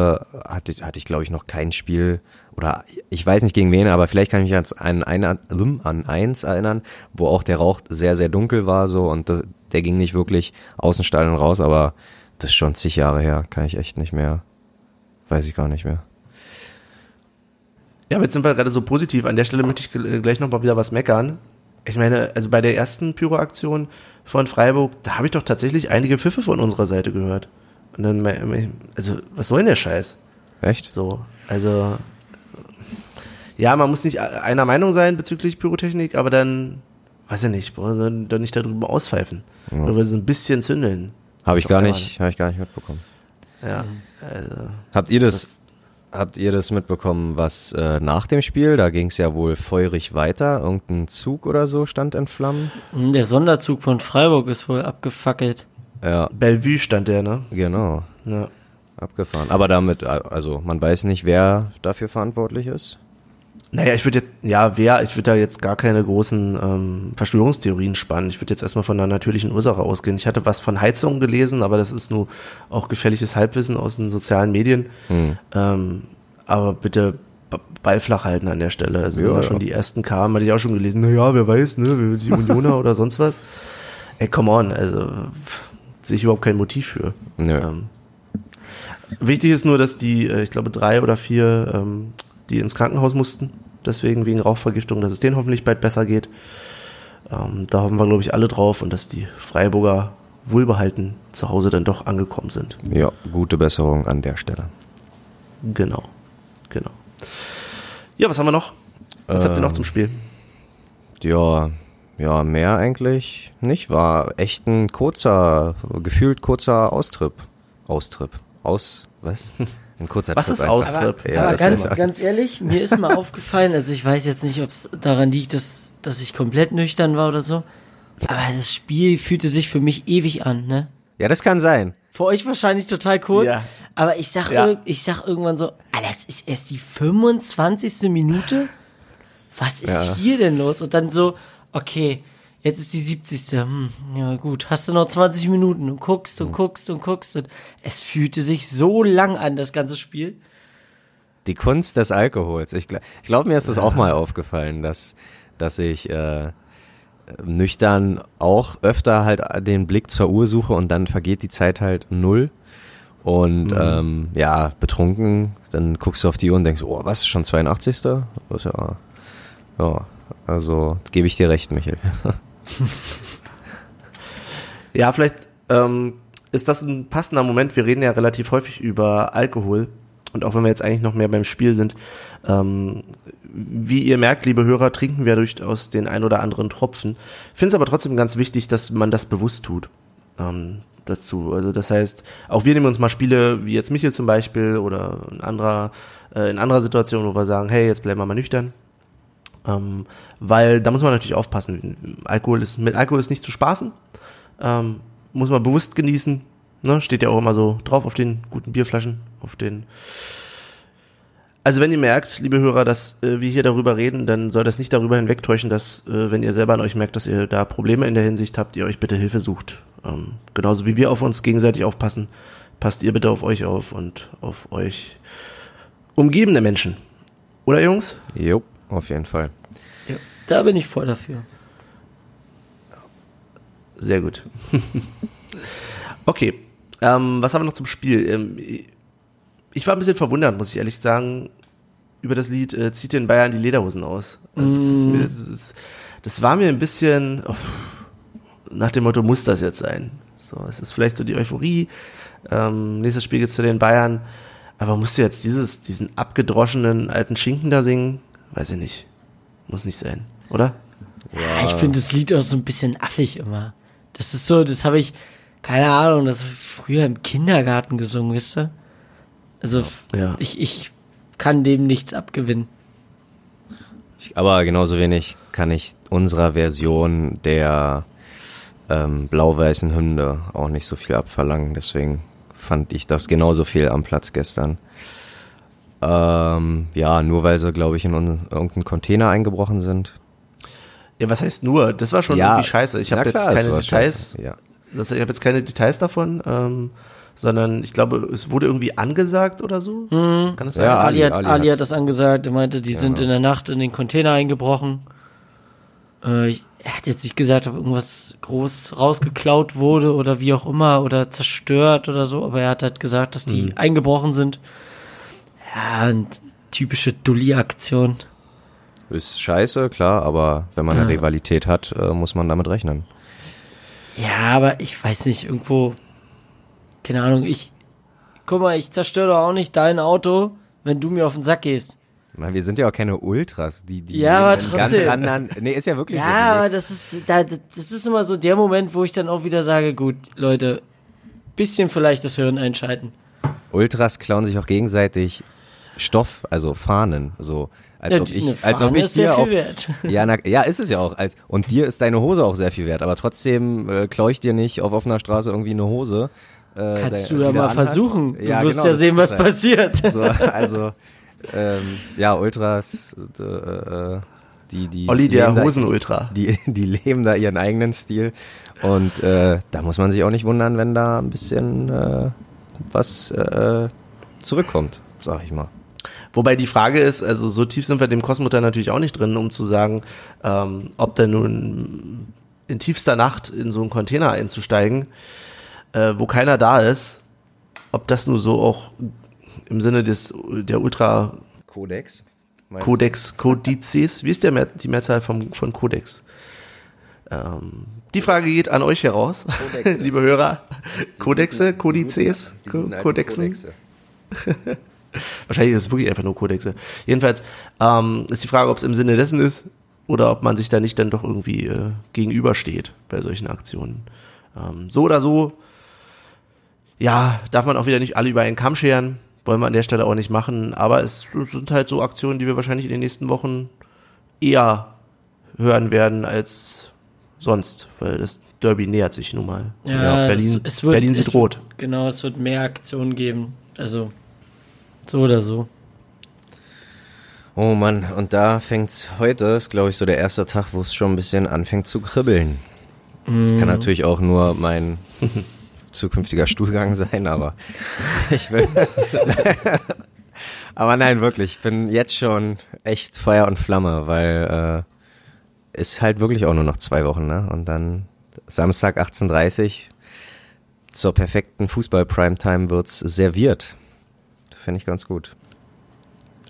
hatte, ich- hatte ich, glaube ich, noch kein Spiel oder ich weiß nicht gegen wen, aber vielleicht kann ich mich an, ein, an, an eins erinnern, wo auch der Rauch sehr, sehr dunkel war so und das, der ging nicht wirklich aus dem Stadion raus, aber das ist schon zig Jahre her, kann ich echt nicht mehr, weiß ich gar nicht mehr. Ja, aber jetzt sind wir gerade so positiv. An der Stelle möchte ich gl- gleich noch mal wieder was meckern. Ich meine, also bei der ersten Pyro-Aktion von Freiburg, da habe ich doch tatsächlich einige Pfiffe von unserer Seite gehört. Und dann, also, was soll denn der Scheiß? Echt? So, also, ja, man muss nicht einer Meinung sein bezüglich Pyrotechnik, aber dann, weiß ich nicht, brauchen sie doch nicht darüber auspfeifen. Ja. Nur weil sie ein bisschen zündeln. Habe ich gar nicht, habe ich gar nicht mitbekommen. Ja, also, Habt ihr das, habt ihr das mitbekommen, was äh, nach dem Spiel, da ging es ja wohl feurig weiter, irgendein Zug oder so stand in Flammen? Hm, Der Sonderzug von Freiburg ist wohl abgefackelt. Ja, Bellevue stand der, ne? genau, Ja. abgefahren. Aber damit, also man weiß nicht, wer dafür verantwortlich ist. Naja, ich würde jetzt, ja, wer, ich würde da jetzt gar keine großen ähm, Verschwörungstheorien spannen. Ich würde jetzt erstmal von einer natürlichen Ursache ausgehen. Ich hatte was von Heizung gelesen, aber das ist nur auch gefährliches Halbwissen aus den sozialen Medien. Hm. Ähm, aber bitte Ball flach halten an der Stelle. Also Ja, wenn da ja. schon die ersten kamen, hatte ich auch schon gelesen, na ja, wer weiß, ne, die Unioner oder sonst was. Ey, come on, also sehe ich überhaupt kein Motiv für. Nö. Ähm, wichtig ist nur, dass die, äh, ich glaube, drei oder vier, ähm, die ins Krankenhaus mussten, deswegen wegen Rauchvergiftung, dass es denen hoffentlich bald besser geht. Ähm, da hoffen wir, glaube ich, alle drauf und dass die Freiburger wohlbehalten zu Hause dann doch angekommen sind. Ja, gute Besserung an der Stelle. Genau, genau. Ja, was haben wir noch? Was habt ihr noch Ähm, zum Spiel? Ja, ja, mehr eigentlich nicht. War echt ein kurzer, gefühlt kurzer Austrip. Austrip. Aus, was? Ein kurzer Was Trip ist. Austrip? Aber, Ja, aber ganz, ganz ehrlich, mir ist mal aufgefallen, also ich weiß jetzt nicht, ob es daran liegt, dass, dass ich komplett nüchtern war oder so, aber das Spiel fühlte sich für mich ewig an, ne? Ja, das kann sein. Für euch wahrscheinlich total kurz, Ja. aber ich sag, Ja. ich sag irgendwann so, Alter, das ist erst die 25. Minute? Was ist Ja. hier denn los? Und dann so, okay, jetzt ist die 70. Hm, ja gut, hast du noch 20 Minuten und guckst und guckst und guckst und es fühlte sich so lang an, das ganze Spiel. Die Kunst des Alkohols. Ich, gl- ich glaube, mir ist das auch mal aufgefallen, dass, dass ich äh, nüchtern auch öfter halt den Blick zur Uhr suche und dann vergeht die Zeit halt null. Und ähm, ja, betrunken, dann guckst du auf die Uhr und denkst, oh, was, schon 82. Das ist ja, ja, also gebe ich dir recht, Michael. Ja, vielleicht ähm, ist das ein passender Moment. Wir reden ja relativ häufig über Alkohol. Und auch wenn wir jetzt eigentlich noch mehr beim Spiel sind, ähm, wie ihr merkt, liebe Hörer, trinken wir durchaus den ein oder anderen Tropfen. Finde es aber trotzdem ganz wichtig, dass man das bewusst tut. Ähm, dazu. Also das heißt, auch wir nehmen uns mal Spiele wie jetzt Michel zum Beispiel oder in anderer, äh, in anderer Situation, wo wir sagen, hey, jetzt bleiben wir mal nüchtern. Ähm, weil da muss man natürlich aufpassen. Alkohol ist, mit Alkohol ist nicht zu spaßen. Ähm, muss man bewusst genießen. Ne? Steht ja auch immer so drauf auf den guten Bierflaschen, auf den. Also wenn ihr merkt, liebe Hörer, dass äh, wir hier darüber reden, dann soll das nicht darüber hinwegtäuschen, dass äh, wenn ihr selber an euch merkt, dass ihr da Probleme in der Hinsicht habt, ihr euch bitte Hilfe sucht. Ähm, genauso wie wir auf uns gegenseitig aufpassen, passt ihr bitte auf euch auf und auf euch umgebende Menschen. Oder Jungs? Jo, auf jeden Fall. Ja, da bin ich voll dafür. Sehr gut. okay, ähm, was haben wir noch zum Spiel? Ähm, ich war ein bisschen verwundert, muss ich ehrlich sagen, über das Lied äh, Zieht den Bayern die Lederhosen aus. Also, das, ist mir, das, ist, das war mir ein bisschen oh, nach dem Motto, muss das jetzt sein? So, es ist vielleicht so die Euphorie. Ähm, nächstes Spiel geht's zu den Bayern. Aber musst du jetzt dieses, diesen abgedroschenen alten Schinken da singen? Weiß ich nicht. Muss nicht sein, oder? Ja, ich finde das Lied auch so ein bisschen affig immer. Das ist so, das habe ich, keine Ahnung, das hab ich früher im Kindergarten gesungen, wisst ihr? Also Ja. ich, ich kann dem nichts abgewinnen. Ich, aber genauso wenig kann ich unserer Version der ähm, blau-weißen Hymne auch nicht so viel abverlangen. Deswegen fand ich das genauso viel am Platz gestern. Ähm, ja, nur weil sie, glaube ich, in irgendeinen Container eingebrochen sind. Ja, was heißt nur? Das war schon ja, irgendwie scheiße. Ich habe jetzt klar, keine Details. scheiße, Ja. Das, ich habe jetzt keine Details davon, ähm, sondern ich glaube, es wurde irgendwie angesagt oder so. Kann das sein? Ja, Ali, Ali- hat, Ali Ali hat- das angesagt, er meinte, die sind in der Nacht in den Container eingebrochen. Äh, er hat jetzt nicht gesagt, ob irgendwas groß rausgeklaut wurde oder wie auch immer oder zerstört oder so, aber er hat halt gesagt, dass die eingebrochen sind. Ja, und typische Dulli-Aktion. Ist scheiße, klar, aber wenn man eine Rivalität hat, äh, muss man damit rechnen. Ja, aber ich weiß nicht, irgendwo, keine Ahnung, ich, guck mal, ich zerstöre doch auch nicht dein Auto, wenn du mir auf den Sack gehst. Meine, wir sind ja auch keine Ultras, die, die Ja, aber in ganz trotzdem. anderen. Nee, ist ja wirklich so. Ja, aber das ist, da, das ist immer so der Moment, wo ich dann auch wieder sage, gut, Leute, bisschen vielleicht das Hirn einschalten. Ultras klauen sich auch gegenseitig Stoff, also Fahnen, so als Ja, ob ich, eine als ob ich dir auf, wert. ja, na, ja, ist es ja auch, als und dir ist deine Hose auch sehr viel wert, aber trotzdem äh, klaue ich dir nicht auf offener Straße irgendwie eine Hose. Äh, Kannst der- du ja mal anhast. versuchen. Du Ja, wirst genau, ja sehen, was halt. passiert. So, also ähm, ja, Ultras, äh, äh, die die Olli, der da- Hosenultra. die, die leben da ihren eigenen Stil. Und äh, da muss man sich auch nicht wundern, wenn da ein bisschen äh, was äh, zurückkommt, sag ich mal. Wobei die Frage ist, also so tief sind wir dem Kosmoter natürlich auch nicht drin, um zu sagen, ähm, ob der nun in tiefster Nacht in so einen Container einzusteigen, äh, wo keiner da ist, ob das nur so auch im Sinne des der Ultra Codex? Codex Codices, wie ist der Mehr, die Mehrzahl vom, von Codex? Ähm, die Frage geht an euch heraus, Codexe. liebe Hörer. Codexe? Codices, Die guten alten Codexen. Codexe. Wahrscheinlich ist es wirklich einfach nur Codexe. Jedenfalls ähm, ist die Frage, ob es im Sinne dessen ist oder ob man sich da nicht dann doch irgendwie äh, gegenübersteht bei solchen Aktionen. Ähm, so oder so, ja, darf man auch wieder nicht alle über einen Kamm scheren. Wollen wir an der Stelle auch nicht machen. Aber es sind halt so Aktionen, die wir wahrscheinlich in den nächsten Wochen eher hören werden als sonst, weil das Derby nähert sich nun mal. Berlin, es, es wird, Berlin es sieht rot. Wird, genau, es wird mehr Aktionen geben. Also, so oder so. Oh Mann, und da fängt's heute, ist glaube ich so der erste Tag, wo es schon ein bisschen anfängt zu kribbeln. Kann natürlich auch nur mein zukünftiger Stuhlgang sein, aber ich will. aber nein, wirklich, ich bin jetzt schon echt Feuer und Flamme, weil äh, ist halt wirklich auch nur noch zwei Wochen, ne? Und dann Samstag 18.30 zur perfekten Fußball-Primetime wird's serviert. Finde ich ganz gut.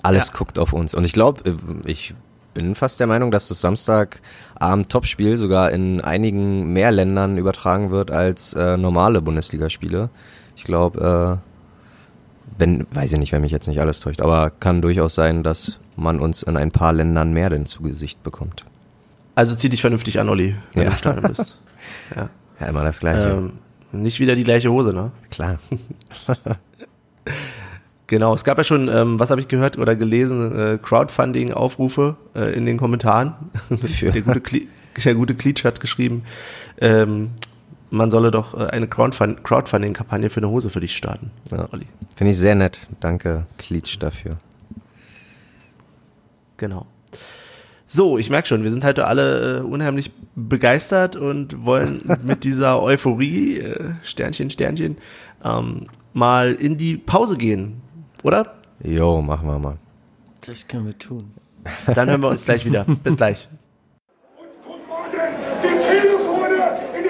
Alles Ja. guckt auf uns. Und ich glaube, ich bin fast der Meinung, dass das Samstagabend Topspiel sogar in einigen mehr Ländern übertragen wird als äh, normale Bundesligaspiele. Ich glaube, äh, wenn, weiß ich nicht, wenn mich jetzt nicht alles täuscht, aber kann durchaus sein, dass man uns in ein paar Ländern mehr denn zu Gesicht bekommt. Also zieh dich vernünftig an, Olli, wenn Ja. du im Stadion bist. Ja. Ja, immer das Gleiche. Ähm, nicht wieder die gleiche Hose, ne? Klar. Genau, es gab ja schon, ähm, was habe ich gehört oder gelesen, äh, Crowdfunding-Aufrufe äh, in den Kommentaren. Für- der gute, Kli der gute Klitsch hat geschrieben, ähm, man solle doch äh, eine Crowdfund Crowdfunding-Kampagne für eine Hose für dich starten, Ja. Olli. Finde ich sehr nett. Danke, Klitsch, dafür. Genau. So, ich merke schon, wir sind heute alle äh, unheimlich begeistert und wollen mit dieser Euphorie, äh, Sternchen, Sternchen, ähm, mal in die Pause gehen, oder? Jo, machen wir mal. Das können wir tun. Dann hören wir uns gleich wieder. Bis gleich. Die Telefone in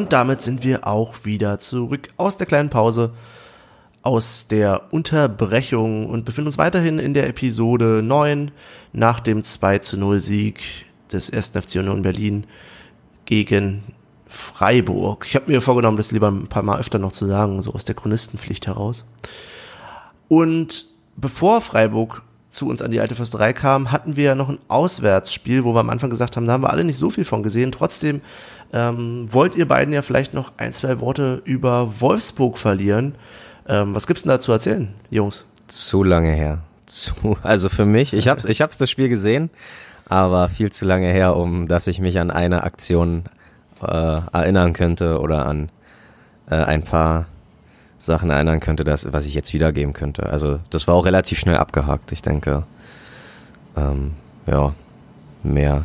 Und damit sind wir auch wieder zurück aus der kleinen Pause, aus der Unterbrechung und befinden uns weiterhin in der Episode 9 nach dem 2 zu 0 Sieg des 1. FC Union Berlin gegen Freiburg. Ich habe mir vorgenommen, das lieber ein paar Mal öfter noch zu sagen, so aus der Chronistenpflicht heraus. Und bevor Freiburg zu uns an die alte Försterei kam, hatten wir ja noch ein Auswärtsspiel, wo wir am Anfang gesagt haben, da haben wir alle nicht so viel von gesehen. Trotzdem ähm, wollt ihr beiden ja vielleicht noch ein, zwei Worte über Wolfsburg verlieren. Ähm, was gibt's denn da zu erzählen, Jungs? Zu lange her. Zu, also für mich, ich hab's, ich hab's das Spiel gesehen, aber viel zu lange her, um dass ich mich an eine Aktion äh, erinnern könnte oder an äh, ein paar Sachen erinnern könnte, das, was ich jetzt wiedergeben könnte. Also das war auch relativ schnell abgehakt. Ich denke, ähm, ja, mehr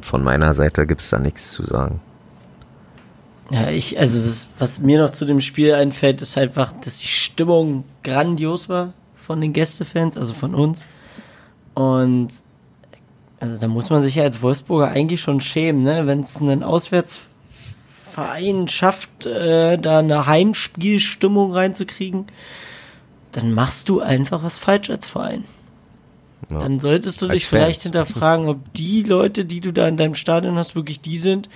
von meiner Seite gibt's da nichts zu sagen. Ja, ich, also das, was mir noch zu dem Spiel einfällt, ist einfach, dass die Stimmung grandios war von den Gästefans, also von uns. Und also da muss man sich ja als Wolfsburger eigentlich schon schämen, ne? Wenn es einen Auswärtsverein schafft, äh, da eine Heimspielstimmung reinzukriegen, dann machst du einfach was falsch als Verein. Ja. Dann solltest du dich vielleicht hinterfragen, ob die Leute, die du da in deinem Stadion hast, wirklich die sind,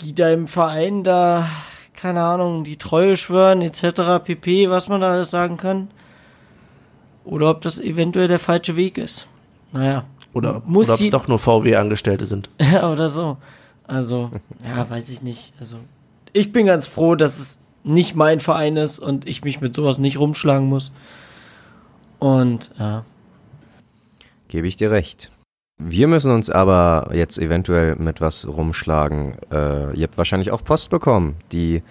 die deinem Verein da, keine Ahnung, die Treue schwören, etc., pp., was man da alles sagen kann. Oder ob das eventuell der falsche Weg ist. Naja. Oder, Muss oder ob es doch nur VW-Angestellte sind. Ja, oder so. Also, ja, weiß ich nicht. Also, ich bin ganz froh, dass es nicht mein Verein ist und ich mich mit sowas nicht rumschlagen muss. Und, ja. Gebe ich dir recht. Wir müssen uns aber jetzt eventuell mit was rumschlagen. Äh, ihr habt wahrscheinlich auch Post bekommen. Die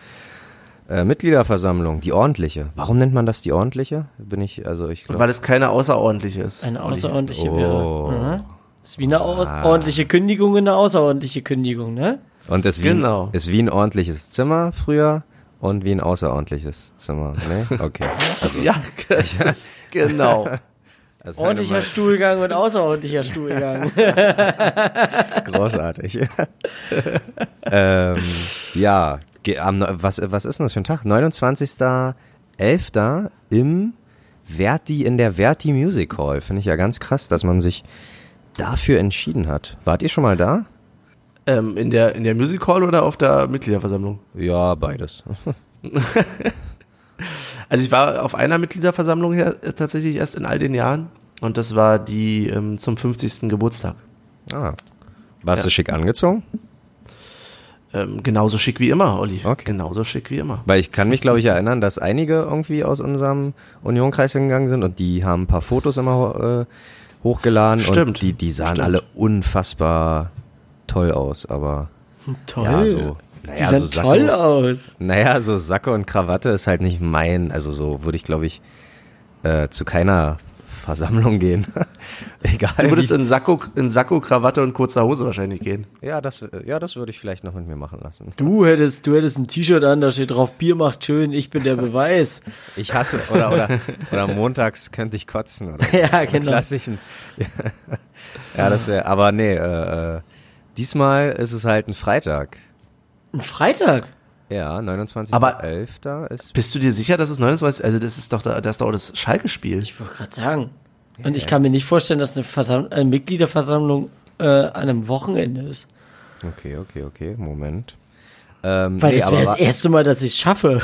äh, Mitgliederversammlung, die ordentliche. Warum nennt man das die ordentliche? Bin ich, also ich glaube. Weil es keine außerordentliche ist. Eine außerordentliche Oh. wäre. Mhm. Ist wie eine Ah. außerordentliche Kündigung eine außerordentliche Kündigung, ne? Und es wie, Genau. ist wie ein ordentliches Zimmer früher und wie ein außerordentliches Zimmer. Ne? Okay. Also, Ja, genau. Ordentlicher mal- Stuhlgang und außerordentlicher Stuhlgang. Großartig. ähm, ja, was, was ist denn das für ein Tag? 29.11. im Verti, in der Verti Music Hall. Finde ich ja ganz krass, dass man sich dafür entschieden hat. Wart ihr schon mal da? ähm, in, der, in der Music Hall oder auf der Mitgliederversammlung? Ja, beides. Also ich war auf einer Mitgliederversammlung her, äh, tatsächlich erst in all den Jahren. Und das war die ähm, zum 50. Geburtstag. Ah. Warst Ja. du schick angezogen? Ähm, genauso schick wie immer, Olli. Okay. Genauso schick wie immer. Weil ich kann mich, glaube ich, erinnern, dass einige irgendwie aus unserem Union-Kreis gegangen sind und die haben ein paar Fotos immer äh, hochgeladen Stimmt. und die, die sahen Stimmt. alle unfassbar toll aus, aber Toll. ja, so. Naja, Die sahen so Sakko, toll aus. Naja, so Sacke und Krawatte ist halt nicht mein, also so würde ich, glaube ich, äh, zu keiner Versammlung gehen. Egal. Du würdest in Sakko, in Sakko, Krawatte und kurzer Hose wahrscheinlich gehen. ja, das, äh, ja, das würde ich vielleicht noch mit mir machen lassen. Du hättest, du hättest ein T-Shirt an, da steht drauf, Bier macht schön, ich bin der Beweis. Ich hasse, oder, oder, oder montags könnte ich kotzen, oder? Ja, genau. Klassischen. Ja, das wäre, aber nee, äh, äh, diesmal ist es halt ein Freitag. Ein Freitag? Ja, 29.11. Aber- ist, Bist du dir sicher, dass es 29, also das ist doch, da- das ist doch das Schalke-Spiel. Ich wollte gerade sagen. Und ich kann mir nicht vorstellen, dass eine, Versam eine Mitgliederversammlung äh, an einem Wochenende ist. okay, okay, okay, Moment. Ähm, Weil nee, das wäre das erste Mal, dass ich es schaffe.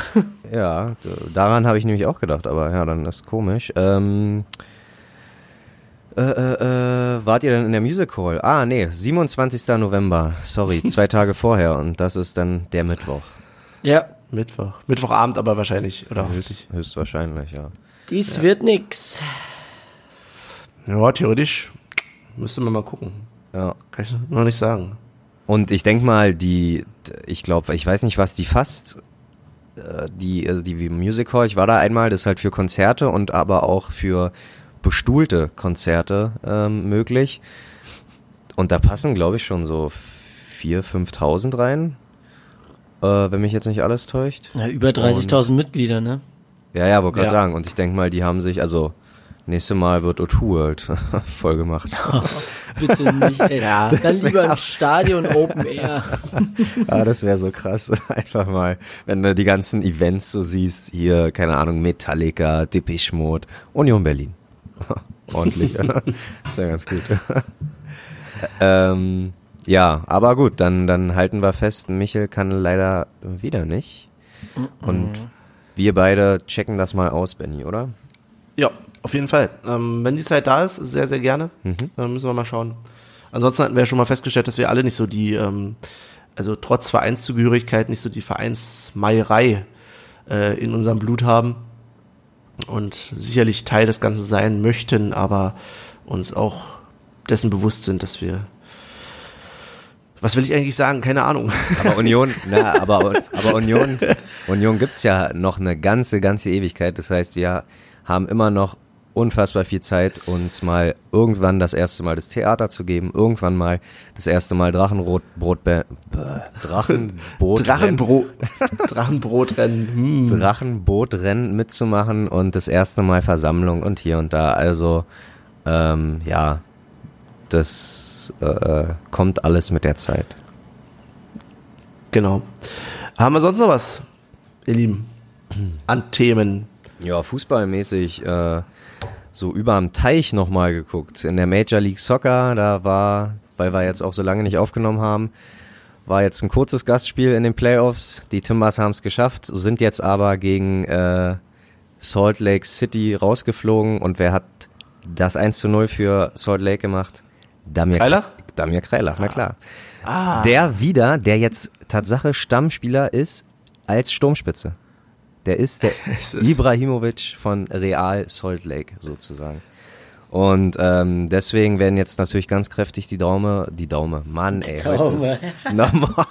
Ja, daran habe ich nämlich auch gedacht, aber ja, dann ist komisch. Ähm, äh, äh, äh, wart ihr denn in der Music Hall? Ah, nee, 27. November. Sorry, zwei Tage vorher und das ist dann der Mittwoch. ja, Mittwoch. Mittwochabend aber wahrscheinlich, oder Höchst, höchstwahrscheinlich, ja. dies wird nix. Ja, theoretisch müsste man mal gucken. ja. Kann ich noch nicht sagen. Und ich denk mal, die, ich glaube, ich weiß nicht, was die fast, äh, die, also die Music Hall, ich war da einmal, das ist halt für Konzerte und aber auch für bestuhlte Konzerte ähm, möglich. Und da passen, glaube ich, schon so 4.000, 5.000 rein, äh, wenn mich jetzt nicht alles täuscht. Ja, über 30.000 Mitglieder, ne? Ja, ja, wollte gerade Ja. sagen. Und ich denk mal, die haben sich, also Nächste Mal wird O2 voll gemacht. Bitte nicht, ey. Ja, Dann lieber im Stadion Open Air. ah, das wäre so krass. Einfach mal, wenn du die ganzen Events so siehst, hier, keine Ahnung, Metallica, Depeche Mode, Union Berlin. Ordentlich. das wäre ganz gut. ähm, ja, aber gut, dann, dann halten wir fest, Michel kann leider wieder nicht. Und wir beide checken das mal aus, Benny, oder? Ja, auf jeden Fall. Ähm, wenn die Zeit da ist, sehr, sehr gerne. Mhm. Ähm, müssen wir mal schauen. Ansonsten hatten wir ja schon mal festgestellt, dass wir alle nicht so die, ähm, also trotz Vereinszugehörigkeit nicht so die Vereinsmeierei äh, in unserem Blut haben und sicherlich Teil des Ganzen sein möchten, aber uns auch dessen bewusst sind, dass wir was will ich eigentlich sagen? Keine Ahnung. Aber Union, na, aber, aber Union, Union gibt's ja noch eine ganze, ganze Ewigkeit. Das heißt, wir haben immer noch unfassbar viel Zeit, uns mal irgendwann das erste Mal das Theater zu geben, irgendwann mal das erste Mal Drachenrot, Brot, Drachenboot, Drachenbrot, Drachenbrotrennen, hm. Drachenbootrennen mitzumachen und das erste Mal Versammlung und hier und da. Also, ähm, ja, das äh, kommt alles mit der Zeit. Genau. Haben wir sonst noch was, ihr Lieben, an Themen? Ja, fußballmäßig äh, so überm Teich nochmal geguckt. In der Major League Soccer, da war, weil wir jetzt auch so lange nicht aufgenommen haben, war jetzt ein kurzes Gastspiel in den Playoffs. Die Timbers haben es geschafft, sind jetzt aber gegen äh, Salt Lake City rausgeflogen. Und wer hat das 1 zu 0 für Salt Lake gemacht? Damir Kreilach? Damir Kreilach, na klar. Der wieder, der jetzt Tatsache Stammspieler ist als Sturmspitze. Der ist der ist- Ibrahimovic von Real Salt Lake sozusagen. Und ähm, deswegen werden jetzt natürlich ganz kräftig die Daume, die Daume, Mann, ey, heute Daume. ist nochmal,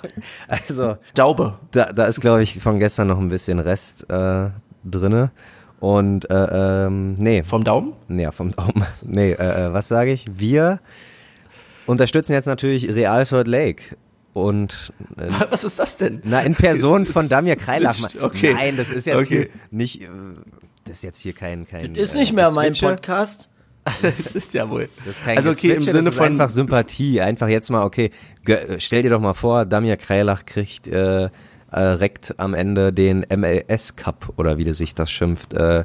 also Daube. da, da ist glaube ich von gestern noch ein bisschen Rest äh, drinne und äh, ähm, nee, Vom Daumen? Ja, vom Daumen. Nee, äh, äh, was sage ich? Wir unterstützen jetzt natürlich Real Salt Lake. Und äh, Was ist das denn? na, in Person von Damir Kreilach. Okay. Nein, das ist jetzt Okay. hier nicht, äh, das ist jetzt hier kein, kein. Ist äh, nicht mehr mein Switche. Podcast. das ist ja wohl. Das ist kein also okay, im Sinne das ist von einfach Sympathie. Einfach jetzt mal, okay, gö- stell dir doch mal vor, Damir Kreilach kriegt äh, äh, direkt am Ende den MLS Cup oder wie sich das schimpft, äh,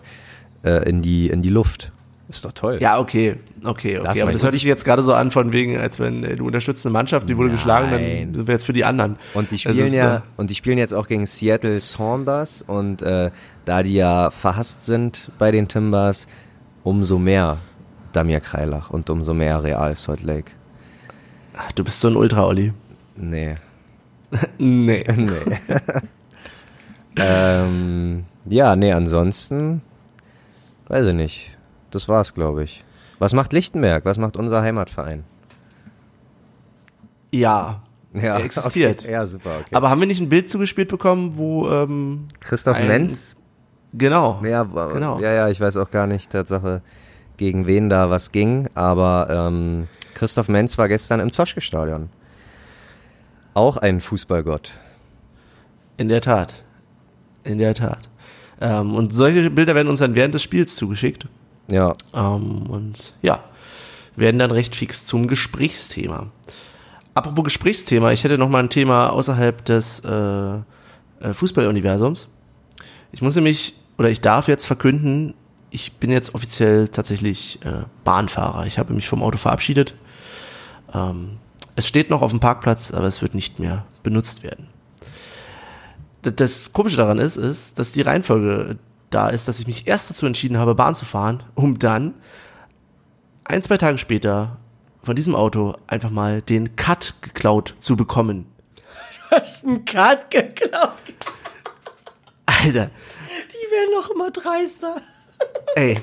äh, in die in die Luft. Ist doch toll. Ja, okay, okay, Das okay. mein Aber das hört sich jetzt gerade so an von wegen, als wenn äh, du unterstützt eine Mannschaft, die wurde geschlagen, Nein. dann sind wir jetzt für die anderen. Und die Das spielen ist, ja, äh, und die spielen jetzt auch gegen Seattle Saunders und äh, da die ja verhasst sind bei den Timbers, umso mehr Damir Kreilach und umso mehr Real Salt Lake. Du bist so ein Ultra, Olli. Nee. Nee. nee. ähm, ja, nee, ansonsten weiß ich nicht. Das war's, glaube ich. Was macht Lichtenberg? Was macht unser Heimatverein? Ja. Ja, Er existiert. Okay. Ja, super, okay. Aber haben wir nicht ein Bild zugespielt bekommen, wo, ähm, Christoph Menz genau. Ja, Genau. ja, ja, ich weiß auch gar nicht, Tatsache, gegen wen da was ging, aber ähm, Christoph Menz war gestern im Zoschke-Stadion. Auch ein Fußballgott. In der Tat. In der Tat. Ähm, und solche Bilder werden uns dann während des Spiels zugeschickt. Ja, Ähm, und ja, werden dann recht fix zum Gesprächsthema. Apropos Gesprächsthema, ich hätte noch mal ein Thema außerhalb des äh, äh, Fußballuniversums. Ich muss nämlich, oder ich darf jetzt verkünden, ich bin jetzt offiziell tatsächlich äh, Bahnfahrer. Ich habe mich vom Auto verabschiedet. Ähm, es steht noch auf dem Parkplatz, aber es wird nicht mehr benutzt werden. Das Komische daran ist, ist, dass die Reihenfolge da ist, dass ich mich erst dazu entschieden habe, Bahn zu fahren, um dann ein, zwei Tage später von diesem Auto einfach mal den Cut geklaut zu bekommen. hast einen Cut geklaut. Alter, Die werden noch immer dreister. ey.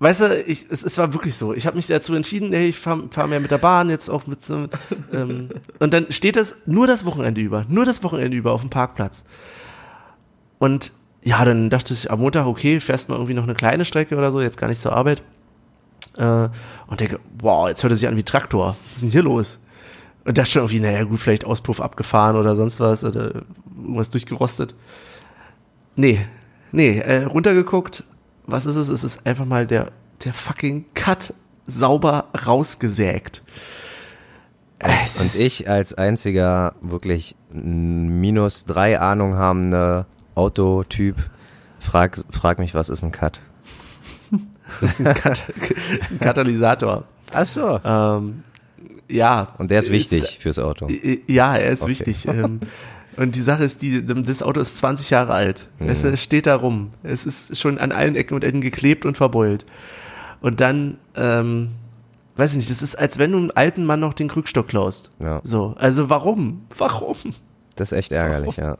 Weißt du, ich, es, es war wirklich so. Ich habe mich dazu entschieden, ey, ich fahre fahr mehr mit der Bahn, jetzt auch mit so. Ähm, und dann steht das nur das Wochenende über, nur das Wochenende über auf dem Parkplatz. Und ja, dann dachte ich am Montag, okay, fährst mal irgendwie noch eine kleine Strecke oder so, jetzt gar nicht zur Arbeit. Äh, und denke, wow, jetzt hört er sich an wie Traktor. Was ist denn hier los? Und dachte schon irgendwie, naja, gut, vielleicht Auspuff abgefahren oder sonst was oder irgendwas durchgerostet. Nee, nee, äh, runtergeguckt. Was ist es? Es ist einfach mal der der fucking Cut sauber rausgesägt. Es Und ich als einziger wirklich minus drei Ahnung habende Autotyp frag, frag mich, was ist ein Cut? Das ist ein, Kat ein Katalysator. Ach so. Ähm, ja. Und der ist wichtig fürs Auto. Ja, er ist Okay. wichtig. Ähm, und die Sache ist, die, das Auto ist 20 Jahre alt. Es Mhm. äh, steht da rum. Es ist schon an allen Ecken und Enden geklebt und verbeult. Und dann, ähm, weiß ich nicht, das ist, als wenn du einem alten Mann noch den Krückstock klaust. Ja. So, also warum? Warum? Das ist echt ärgerlich, ja.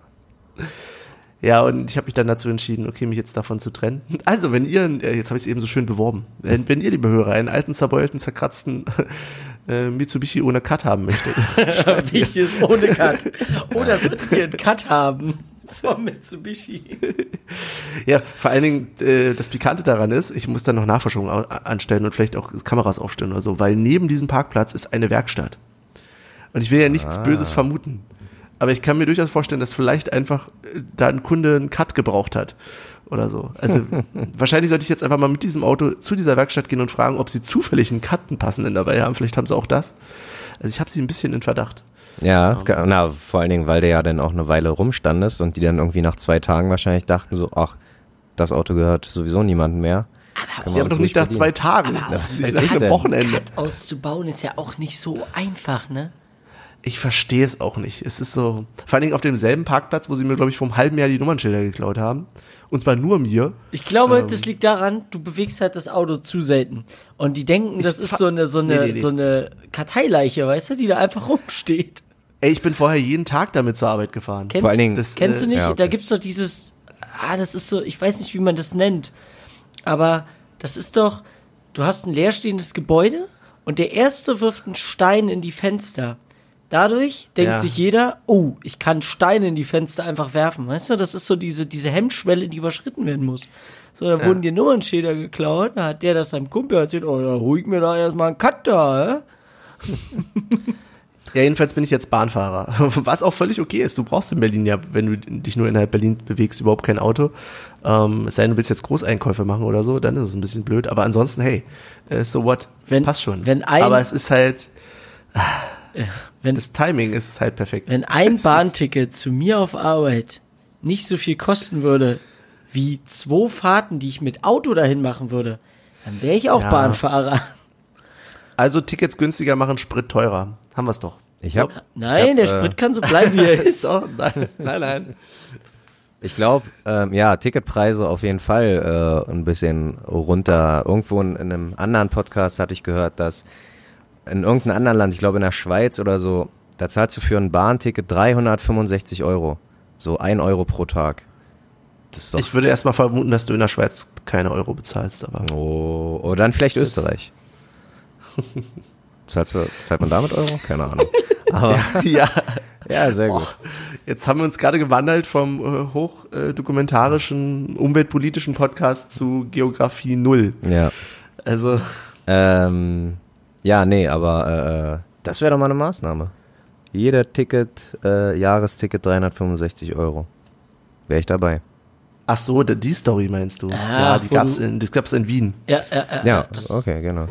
Ja, und ich habe mich dann dazu entschieden, okay, mich jetzt davon zu trennen. Also, wenn ihr, äh, jetzt habe ich es eben so schön beworben, wenn, wenn ihr, liebe Hörer, einen alten, zerbeulten, zerkratzten äh, Mitsubishi ohne Cut haben möchtet, Wichtig ist ohne Cut. Oder solltet ihr einen Cut haben vom Mitsubishi? Ja, vor allen Dingen, äh, das Pikante daran ist, ich muss dann noch Nachforschungen anstellen und vielleicht auch Kameras aufstellen oder so, weil neben diesem Parkplatz ist eine Werkstatt. Und ich will ja nichts Böses vermuten. Aber ich kann mir durchaus vorstellen, dass vielleicht einfach äh, da ein Kunde einen Cut gebraucht hat oder so. Also wahrscheinlich sollte ich jetzt einfach mal mit diesem Auto zu dieser Werkstatt gehen und fragen, ob sie zufällig einen Cut einen passenden dabei haben. Vielleicht haben sie auch das. Also ich habe sie ein bisschen in Verdacht. Ja, ka- na, vor allen Dingen, weil der ja dann auch eine Weile rumstandest und die dann irgendwie nach zwei Tagen wahrscheinlich dachten so, ach, das Auto gehört sowieso niemandem mehr. Können wir Ja, aber uns doch nicht nach zwei Tagen, weiß nicht ich nach einem denn? Wochenende. Auszubauen ist ja auch nicht so einfach, ne? Ich verstehe es auch nicht. Es ist so, vor allen Dingen auf demselben Parkplatz, wo sie mir, glaube ich, vor einem halben Jahr die Nummernschilder geklaut haben. Und zwar nur mir. Ich glaube, Ähm. das liegt daran, du bewegst halt das Auto zu selten. Und die denken, das ist so eine, so eine, Nee, nee, nee. so eine Karteileiche, weißt du, die da einfach rumsteht. Ey, ich bin vorher jeden Tag damit zur Arbeit gefahren. Kennst, Vor allen Dingen- Das, kennst du äh, nicht? ja, okay. Da gibt's doch dieses, ah, das ist so, ich weiß nicht, wie man das nennt, aber das ist doch, du hast ein leerstehendes Gebäude und der Erste wirft einen Stein in die Fenster. Dadurch denkt Ja. sich jeder, oh, ich kann Steine in die Fenster einfach werfen. Weißt du, das ist so diese, diese Hemmschwelle, die überschritten werden muss. So, da wurden dir Nummernschilder geklaut, da hat der das seinem Kumpel erzählt, oh, da hol ich mir da erstmal einen Cut da, hä? Ja, jedenfalls bin ich jetzt Bahnfahrer. Was auch völlig okay ist. Du brauchst in Berlin ja, wenn du dich nur innerhalb Berlin bewegst, überhaupt kein Auto. Ähm, es sei denn, du willst jetzt Großeinkäufe machen oder so, dann ist es ein bisschen blöd. Aber ansonsten, hey, äh, so what? Wenn- Passt schon. wenn ein- Aber es ist halt, Wenn, das Timing ist halt perfekt. Wenn ein Es ist- Bahnticket zu mir auf Arbeit nicht so viel kosten würde, wie zwei Fahrten, die ich mit Auto dahin machen würde, dann wäre ich auch Ja. Bahnfahrer. Also Tickets günstiger machen, Sprit teurer. Haben wir's doch. Ich hab, Nein, Ich hab, der äh, Sprit kann so bleiben, wie er ist. So, nein, nein, nein. Ich glaube, ähm, ja, Ticketpreise auf jeden Fall äh, ein bisschen runter. Irgendwo in, in einem anderen Podcast hatte ich gehört, dass in irgendeinem anderen Land, ich glaube in der Schweiz oder so, da zahlst du für ein Bahnticket 365 Euro. So ein Euro pro Tag. Das ist doch. Ich würde erstmal vermuten, dass du in der Schweiz keine Euro bezahlst, aber. oh, oder dann vielleicht Österreich. Zahlst du, zahlt man damit Euro? Keine Ahnung. Aber ja. ja, sehr gut. Jetzt haben wir uns gerade gewandelt vom äh, hochdokumentarischen, umweltpolitischen Podcast zu Geografie Null. Ja. Also, Ähm, ja, nee, aber äh, äh, das wäre doch mal eine Maßnahme. Jeder Ticket, äh, Jahresticket 365 Euro. Wäre ich dabei. ach so, die Story meinst du? Ah, ja, die gab's in, das gab's in Wien. Ja, ja, ja. Ja, okay, genau.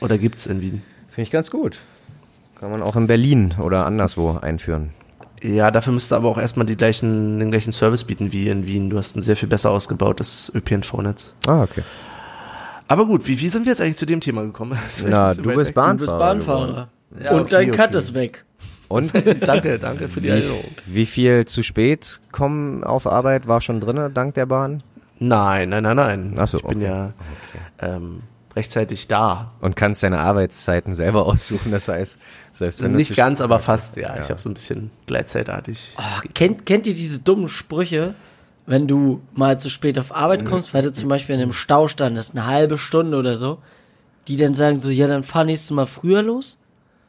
Oder gibt's in Wien? Finde ich ganz gut. Kann man auch in Berlin oder anderswo einführen. Ja, dafür müsste aber auch erstmal die gleichen, den gleichen Service bieten wie in Wien. Du hast ein sehr viel besser ausgebautes ÖPNV-Netz. Ah, okay. Aber gut, wie, wie sind wir jetzt eigentlich zu dem Thema gekommen? Na, du bist. Bahnfahrer. Du bist. Bahnfahrer. Ja, Und okay, dein Cut okay. ist weg. Und danke, danke für die wie, Erinnerung. wie viel zu spät kommen auf Arbeit war schon drinne dank der Bahn? Nein, nein, nein, nein. Ach so, ich bin okay. ja ähm, rechtzeitig da. Und kannst deine Arbeitszeiten selber aussuchen. Das heißt, selbst wenn du Nicht ganz, aber fast, ja. Ja. Ich habe so ein bisschen gleitzeitartig. Oh, kennt, kennt ihr diese dummen Sprüche, wenn du mal zu spät auf Arbeit kommst, weil du zum Beispiel in einem Stau standest, eine halbe Stunde oder so, die dann sagen so, ja, dann fahr nächstes Mal früher los?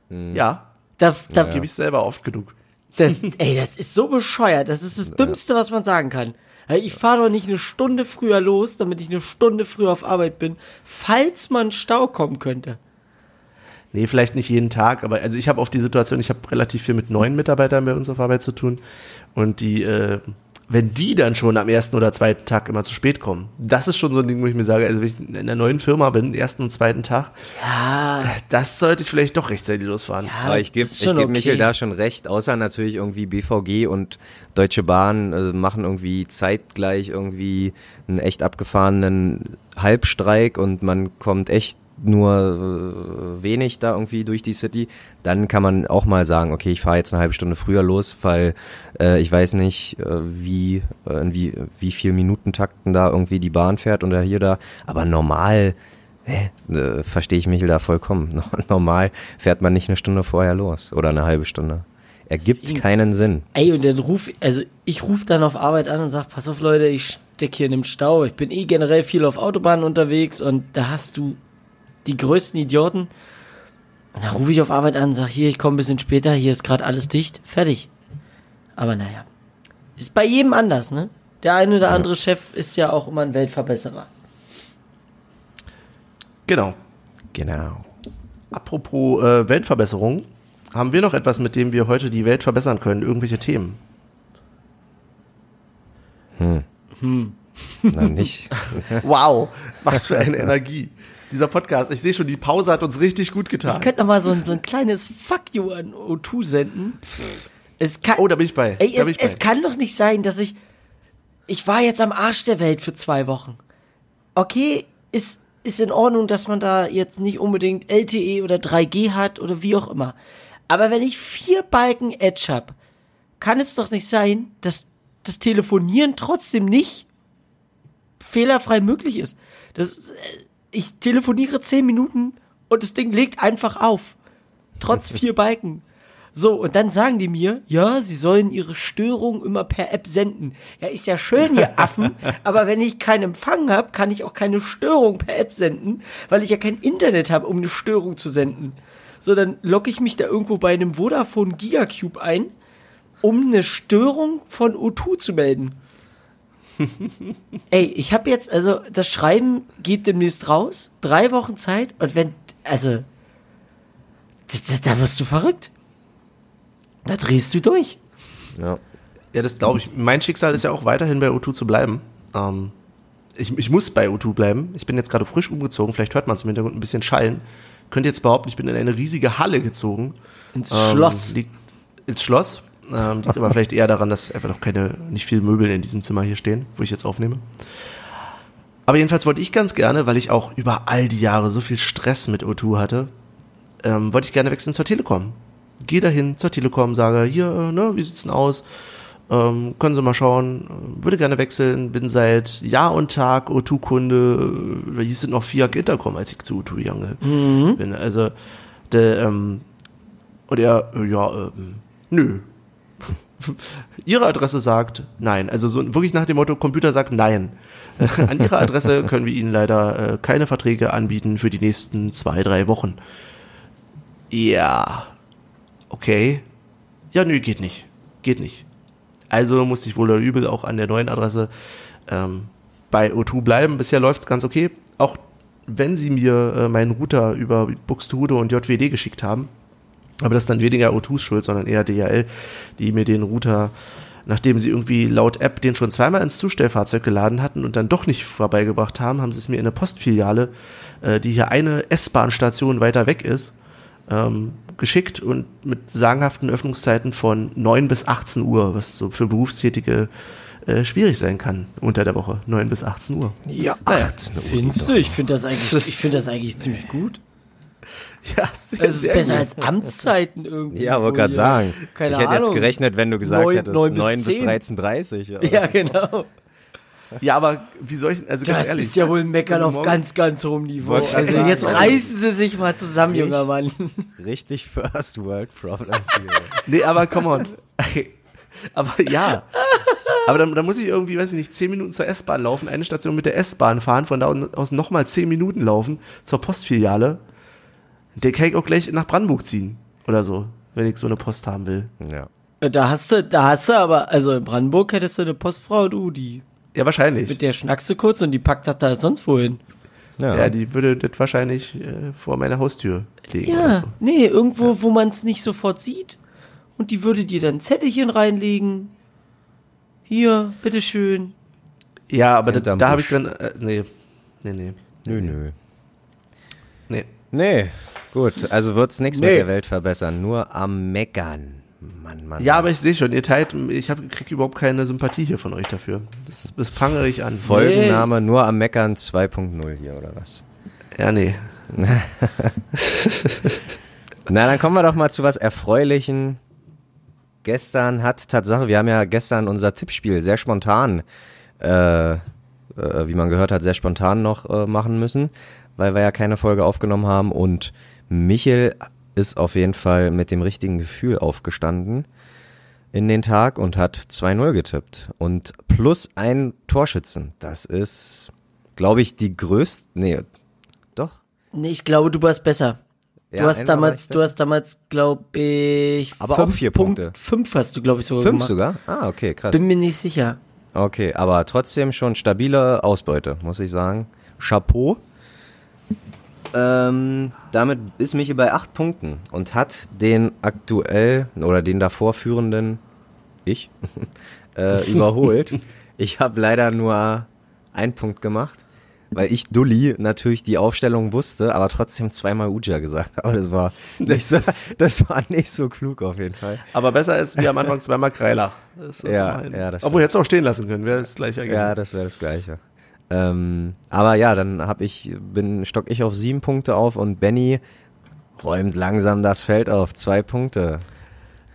Ja, Da, da, gebe ich selber oft genug. Das, ey, das ist so bescheuert. Das ist das Dümmste, was man sagen kann. Ey, Ich fahre doch nicht eine Stunde früher los, damit ich eine Stunde früher auf Arbeit bin, falls man Stau kommen könnte. Nee, vielleicht nicht jeden Tag, aber also ich habe auf die Situation, ich habe relativ viel mit neuen Mitarbeitern bei uns auf Arbeit zu tun und die äh, wenn die dann schon am ersten oder zweiten Tag immer zu spät kommen. Das ist schon so ein Ding, wo ich mir sage, also wenn ich in einer neuen Firma bin, ersten und zweiten Tag, Ja, das sollte ich vielleicht doch rechtzeitig losfahren. ja Aber ich gebe geb okay. Michael da schon recht, außer natürlich irgendwie BVG und Deutsche Bahn äh, machen irgendwie zeitgleich irgendwie einen echt abgefahrenen Halbstreik und man kommt echt nur äh, wenig da irgendwie durch die City, dann kann man auch mal sagen, okay, ich fahre jetzt eine halbe Stunde früher los, weil äh, ich weiß nicht, äh, wie, äh, in wie, wie viel Minutentakten da irgendwie die Bahn fährt oder hier da, aber normal Hä? Äh, verstehe ich Michel da vollkommen. No- Normal fährt man nicht eine Stunde vorher los oder eine halbe Stunde. Ergibt keinen Sinn. Ey, und dann ruf, also ich rufe dann auf Arbeit an und sag, pass auf Leute, ich steck hier in dem Stau. Ich bin eh generell viel auf Autobahnen unterwegs und da hast du die größten Idioten. Und dann rufe ich auf Arbeit an und sag, hier, ich komme ein bisschen später, hier ist gerade alles dicht, fertig. Aber naja, ist bei jedem anders, ne? Der eine oder andere Chef ist ja auch immer ein Weltverbesserer. Genau. Genau. Apropos äh, Weltverbesserung, haben wir noch etwas, mit dem wir heute die Welt verbessern können? Irgendwelche Themen? Na, nicht. Wow, was für eine Energie. Dieser Podcast, ich sehe schon, die Pause hat uns richtig gut Ich getan. könnte noch mal so ein, so ein kleines Fuck you an O2 senden. Es kann, Oh, da bin ich bei. Ey, es, ich es bei. kann doch nicht sein, dass ich. Ich war jetzt am Arsch der Welt für zwei Wochen. Okay, ist, ist in Ordnung, dass man da jetzt nicht unbedingt LTE oder 3G hat oder wie auch immer. Aber wenn ich vier Balken Edge hab, kann es doch nicht sein, dass das Telefonieren trotzdem nicht fehlerfrei möglich ist. Das, äh, ich telefoniere zehn Minuten und das Ding legt einfach auf. Trotz vier Balken. So, und dann sagen die mir, ja, sie sollen ihre Störung immer per App senden. Ja, ist ja schön, ihr Affen, aber wenn ich keinen Empfang habe, kann ich auch keine Störung per App senden, weil ich ja kein Internet habe, um eine Störung zu senden. So, dann logge ich mich da irgendwo bei einem Vodafone Gigacube ein, um eine Störung von O2 zu melden. Ey, ich habe jetzt, also das Schreiben geht demnächst raus, drei Wochen Zeit und wenn, also, da, da, wirst du verrückt. Da drehst du durch. Ja. Ja, das glaube ich. Mein Schicksal ist ja auch weiterhin bei O2 zu bleiben. Ähm, ich, ich muss bei O2 bleiben. Ich bin jetzt gerade frisch umgezogen. Vielleicht hört man es im Hintergrund ein bisschen schallen. Könnt jetzt behaupten, ich bin in eine riesige Halle gezogen. Ins Ähm, Schloss. Liegt, ins Schloss. Ähm, liegt aber vielleicht eher daran, dass einfach noch keine, nicht viel Möbel in diesem Zimmer hier stehen, wo ich jetzt aufnehme. Aber jedenfalls wollte ich ganz gerne, weil ich auch über all die Jahre so viel Stress mit O2 hatte, ähm, wollte ich gerne wechseln zur Telekom. Geh dahin zur Telekom, sage, hier, äh, ne, wie sieht's denn aus? Ähm, können Sie mal schauen, äh, würde gerne wechseln, bin seit Jahr und Tag O2-Kunde, da hieß es noch Fiat Intercom, als ich zu O2 gegangen bin. Also, der, ähm, und er, äh, ja, ähm, nö. Ihre Adresse sagt nein. Also so wirklich nach dem Motto, Computer sagt nein. An Ihrer Adresse können wir Ihnen leider äh, keine Verträge anbieten für die nächsten zwei, drei Wochen. Ja. Okay. Ja, nö, geht nicht. Geht nicht. Also musste ich wohl oder übel auch an der neuen Adresse ähm, bei O2 bleiben. Bisher läuft's ganz okay. Auch wenn sie mir äh, meinen Router über Buxtehude und JWD geschickt haben. Aber das ist dann weniger O2s Schuld, sondern eher DHL, die mir den Router, nachdem sie irgendwie laut App den schon zweimal ins Zustellfahrzeug geladen hatten und dann doch nicht vorbeigebracht haben, haben sie es mir in eine Postfiliale, äh, die hier eine S-Bahn-Station weiter weg ist, ähm, geschickt und mit sagenhaften Öffnungszeiten von 9 bis 18 Uhr, was so für Berufstätige äh, schwierig sein kann unter der Woche. 9 bis 18 Uhr. Ja, 18 Uhr. Findest du? Ich finde das eigentlich, ich finde das eigentlich ziemlich gut. Ja, sehr, Es ist sehr besser gut. als Amtszeiten irgendwie. Ja, wollte wo gerade sagen. Keine ich hätte Ahnung. jetzt gerechnet, wenn du gesagt Neun- hättest neun bis 9 bis zehn. 13.30 Uhr. Ja, genau. Ja, aber wie soll ich, also ganz Das ehrlich. ist ja wohl ein Meckern auf ganz, ganz hohem Niveau. Also sagen, jetzt reißen Sie sich mal zusammen, junger Mann. Richtig First World Problems hier. Nee, aber come on. aber ja. Aber dann, dann muss ich irgendwie, weiß ich nicht, zehn Minuten zur S-Bahn laufen, eine Station mit der S-Bahn fahren, von da aus nochmal zehn Minuten laufen zur Postfiliale. Der kann ich auch gleich nach Brandenburg ziehen. Oder so, wenn ich so eine Post haben will. ja. Da hast du, da hast du aber, also in Brandenburg hättest du eine Postfrau, du, die, Ja, wahrscheinlich. mit der schnackst du kurz und die packt das da sonst wohin. Ja. ja, die würde das wahrscheinlich äh, vor meiner Haustür legen. Oder Ja, so. nee, irgendwo, wo man es nicht sofort sieht. Und die würde dir dann ein Zettelchen reinlegen. Hier, bitteschön. Ja, aber da, da habe ich dann, äh, nee, nee, nee, Nö, nö. nee. Nee, gut, also wird's nichts Nee. mit der Welt verbessern, nur am Meckern. Mann, Mann. Ja, aber ich sehe schon, ihr teilt, ich hab, krieg überhaupt keine Sympathie hier von euch dafür. Das, das prangere ich an. Folgenname nur am Meckern 2.0 hier, oder was? Ja, nee. Na, dann kommen wir doch mal zu was Erfreulichen. Gestern hat Tatsache, wir haben ja gestern unser Tippspiel sehr spontan, äh, äh, wie man gehört hat, sehr spontan noch äh, machen müssen, weil wir ja keine Folge aufgenommen haben und Michel ist auf jeden Fall mit dem richtigen Gefühl aufgestanden in den Tag und hat 2-0 getippt und plus ein Torschützen. Das ist, glaube ich, die größte, nee, doch, Nee, ich glaube, du warst besser. Du Ja, hast damals, du hast damals, glaube ich, Aber auch fünf vier Punkt- Punkte. Fünf hast du, glaube ich, sogar fünf gemacht. sogar? Ah, okay, krass. Bin mir nicht sicher. Okay, aber trotzdem schon stabile Ausbeute, muss ich sagen. Chapeau. Ähm, damit ist Michi bei acht Punkten und hat den aktuell oder den davor führenden ich äh, überholt. ich habe leider nur einen Punkt gemacht, weil ich Dulli natürlich die Aufstellung wusste, aber trotzdem zweimal Uja gesagt habe. Das war nicht so, das war nicht so klug auf jeden Fall. Aber besser als wie am Anfang zweimal. Das ist Ja, ja, das Obwohl, hättest du auch stehen lassen können, wäre das gleiche Ja, Ergebnis. das wäre das Gleiche. Ähm, aber ja, dann hab ich, bin, stock ich auf sieben Punkte auf und Benny räumt langsam das Feld auf. Zwei Punkte.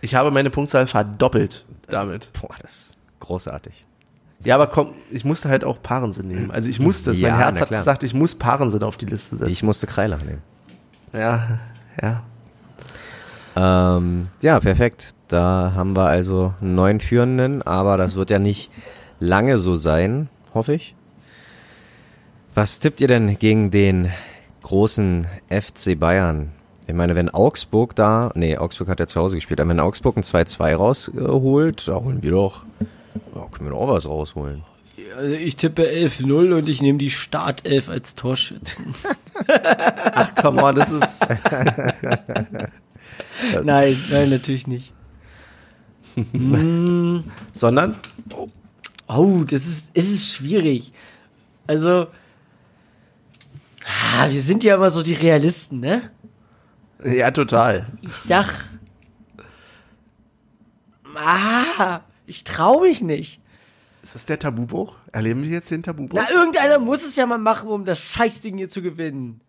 Ich habe meine Punktzahl verdoppelt damit. Boah, das ist großartig. Ja, aber komm, ich musste halt auch Parensen nehmen. Also ich musste es. Ja, mein Herz hat klar. gesagt, ich muss Parensen auf die Liste setzen. Ich musste Kreilach nehmen. ja, ja. Ähm, ja, perfekt. Da haben wir also einen neuen Führenden, aber das wird ja nicht lange so sein, hoffe ich. Was tippt ihr denn gegen den großen FC Bayern? Ich meine, wenn Augsburg da, nee, Augsburg hat ja zu Hause gespielt, aber wenn Augsburg ein 2-2 rausholt, da holen wir doch, ja, können wir doch auch was rausholen. Also ich tippe 11-0 und ich nehme die Startelf als Torschützen. Ach, come on, das ist. nein, nein, natürlich nicht. Sondern? Oh, das ist, es ist schwierig. Also, ah, wir sind ja immer so die Realisten, ne? Ja, total. Ich sag, ah, ich trau mich nicht. Ist das der Tabubruch? Erleben wir jetzt den Tabubruch? Na, irgendeiner muss es ja mal machen, um das Scheißding hier zu gewinnen.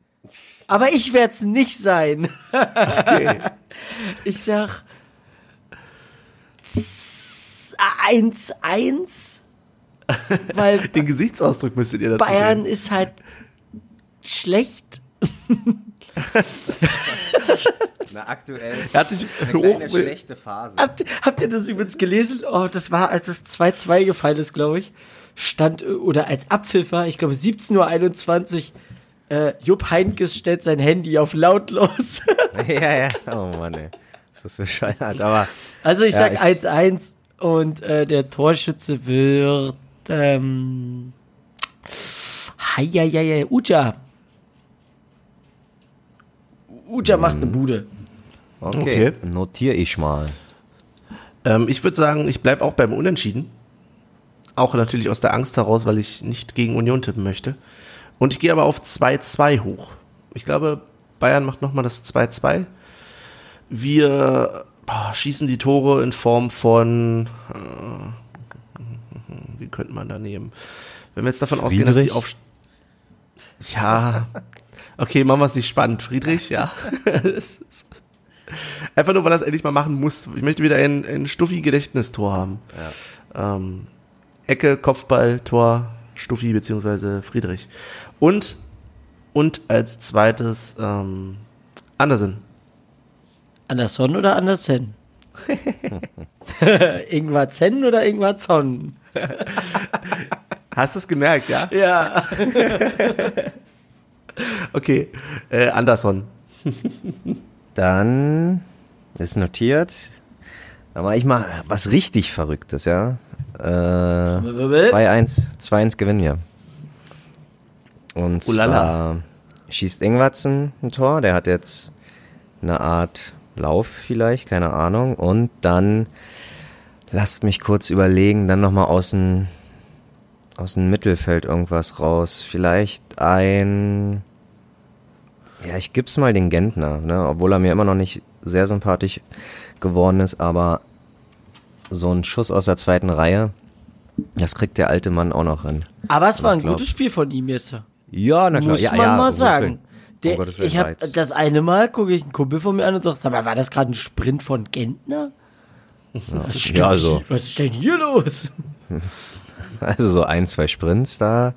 Aber ich werde es nicht sein. Okay. Ich sag 1-1, weil Den Gesichtsausdruck müsstet ihr dazu Bayern sehen. ist halt schlecht. Na, aktuell Er hat sich eine hoch, kleine schlechte Phase. Habt, habt ihr das übrigens gelesen? Oh, das war, als es 2-2 gefallen ist, glaube ich. Stand, oder als Abpfiff war, ich glaube 17.21 Uhr, äh, Jupp Heinkes stellt sein Handy auf lautlos. ja, ja, oh Mann, ey. Ist das bescheuert, aber also ich Ja, sag ich- 1-1 und äh, der Torschütze wird, ähm, Heieiei, Uja. Uja macht eine Bude. okay, Okay. notiere ich mal. Ähm, ich würde sagen, ich bleibe auch beim Unentschieden. Auch natürlich aus der Angst heraus, weil ich nicht gegen Union tippen möchte. Und ich gehe aber auf 2-2 hoch. Ich glaube, Bayern macht nochmal das 2-2. Wir boah, schießen die Tore in Form von. Äh, wie könnte man da nehmen? Wenn wir jetzt davon ausgehen, dass die Friedrich? auf. Ja. Okay, machen wir es nicht spannend. Friedrich, ja. Einfach nur, weil er es endlich mal machen muss. Ich möchte wieder ein, ein Stuffi-Gedächtnistor haben. Ähm, Ecke, Kopfball, Tor, Stuffi beziehungsweise Friedrich. Und, und als zweites ähm, Andersen. Anderson oder Andersen? Ingvar Zen oder Ingvar Zon? Hast du es gemerkt, ja? Ja. Okay, äh, Anderson. Dann ist notiert. Dann mache ich mal was richtig Verrücktes, ja. Äh, 2-1, 2-1 gewinnen wir. Und Ulala. zwar schießt Ingwatzen ein Tor, der hat jetzt eine Art Lauf vielleicht, keine Ahnung. Und dann lasst mich kurz überlegen, dann nochmal aus dem, aus dem Mittelfeld irgendwas raus. Vielleicht ein, ja, ich gib's mal den Gentner, ne? obwohl er mir immer noch nicht sehr sympathisch geworden ist, aber so ein Schuss aus der zweiten Reihe, das kriegt der alte Mann auch noch hin. Aber es war ein glaub- gutes Spiel von ihm jetzt. Ja, na klar. Muss ja, man ja, mal sagen. Der, Willen, ich habe das eine Mal gucke ich einen Kumpel von mir an und sag, sag mal, war das gerade ein Sprint von Gentner? Was stimmt Ja, also. Was ist denn hier los? Also so ein, zwei Sprints, da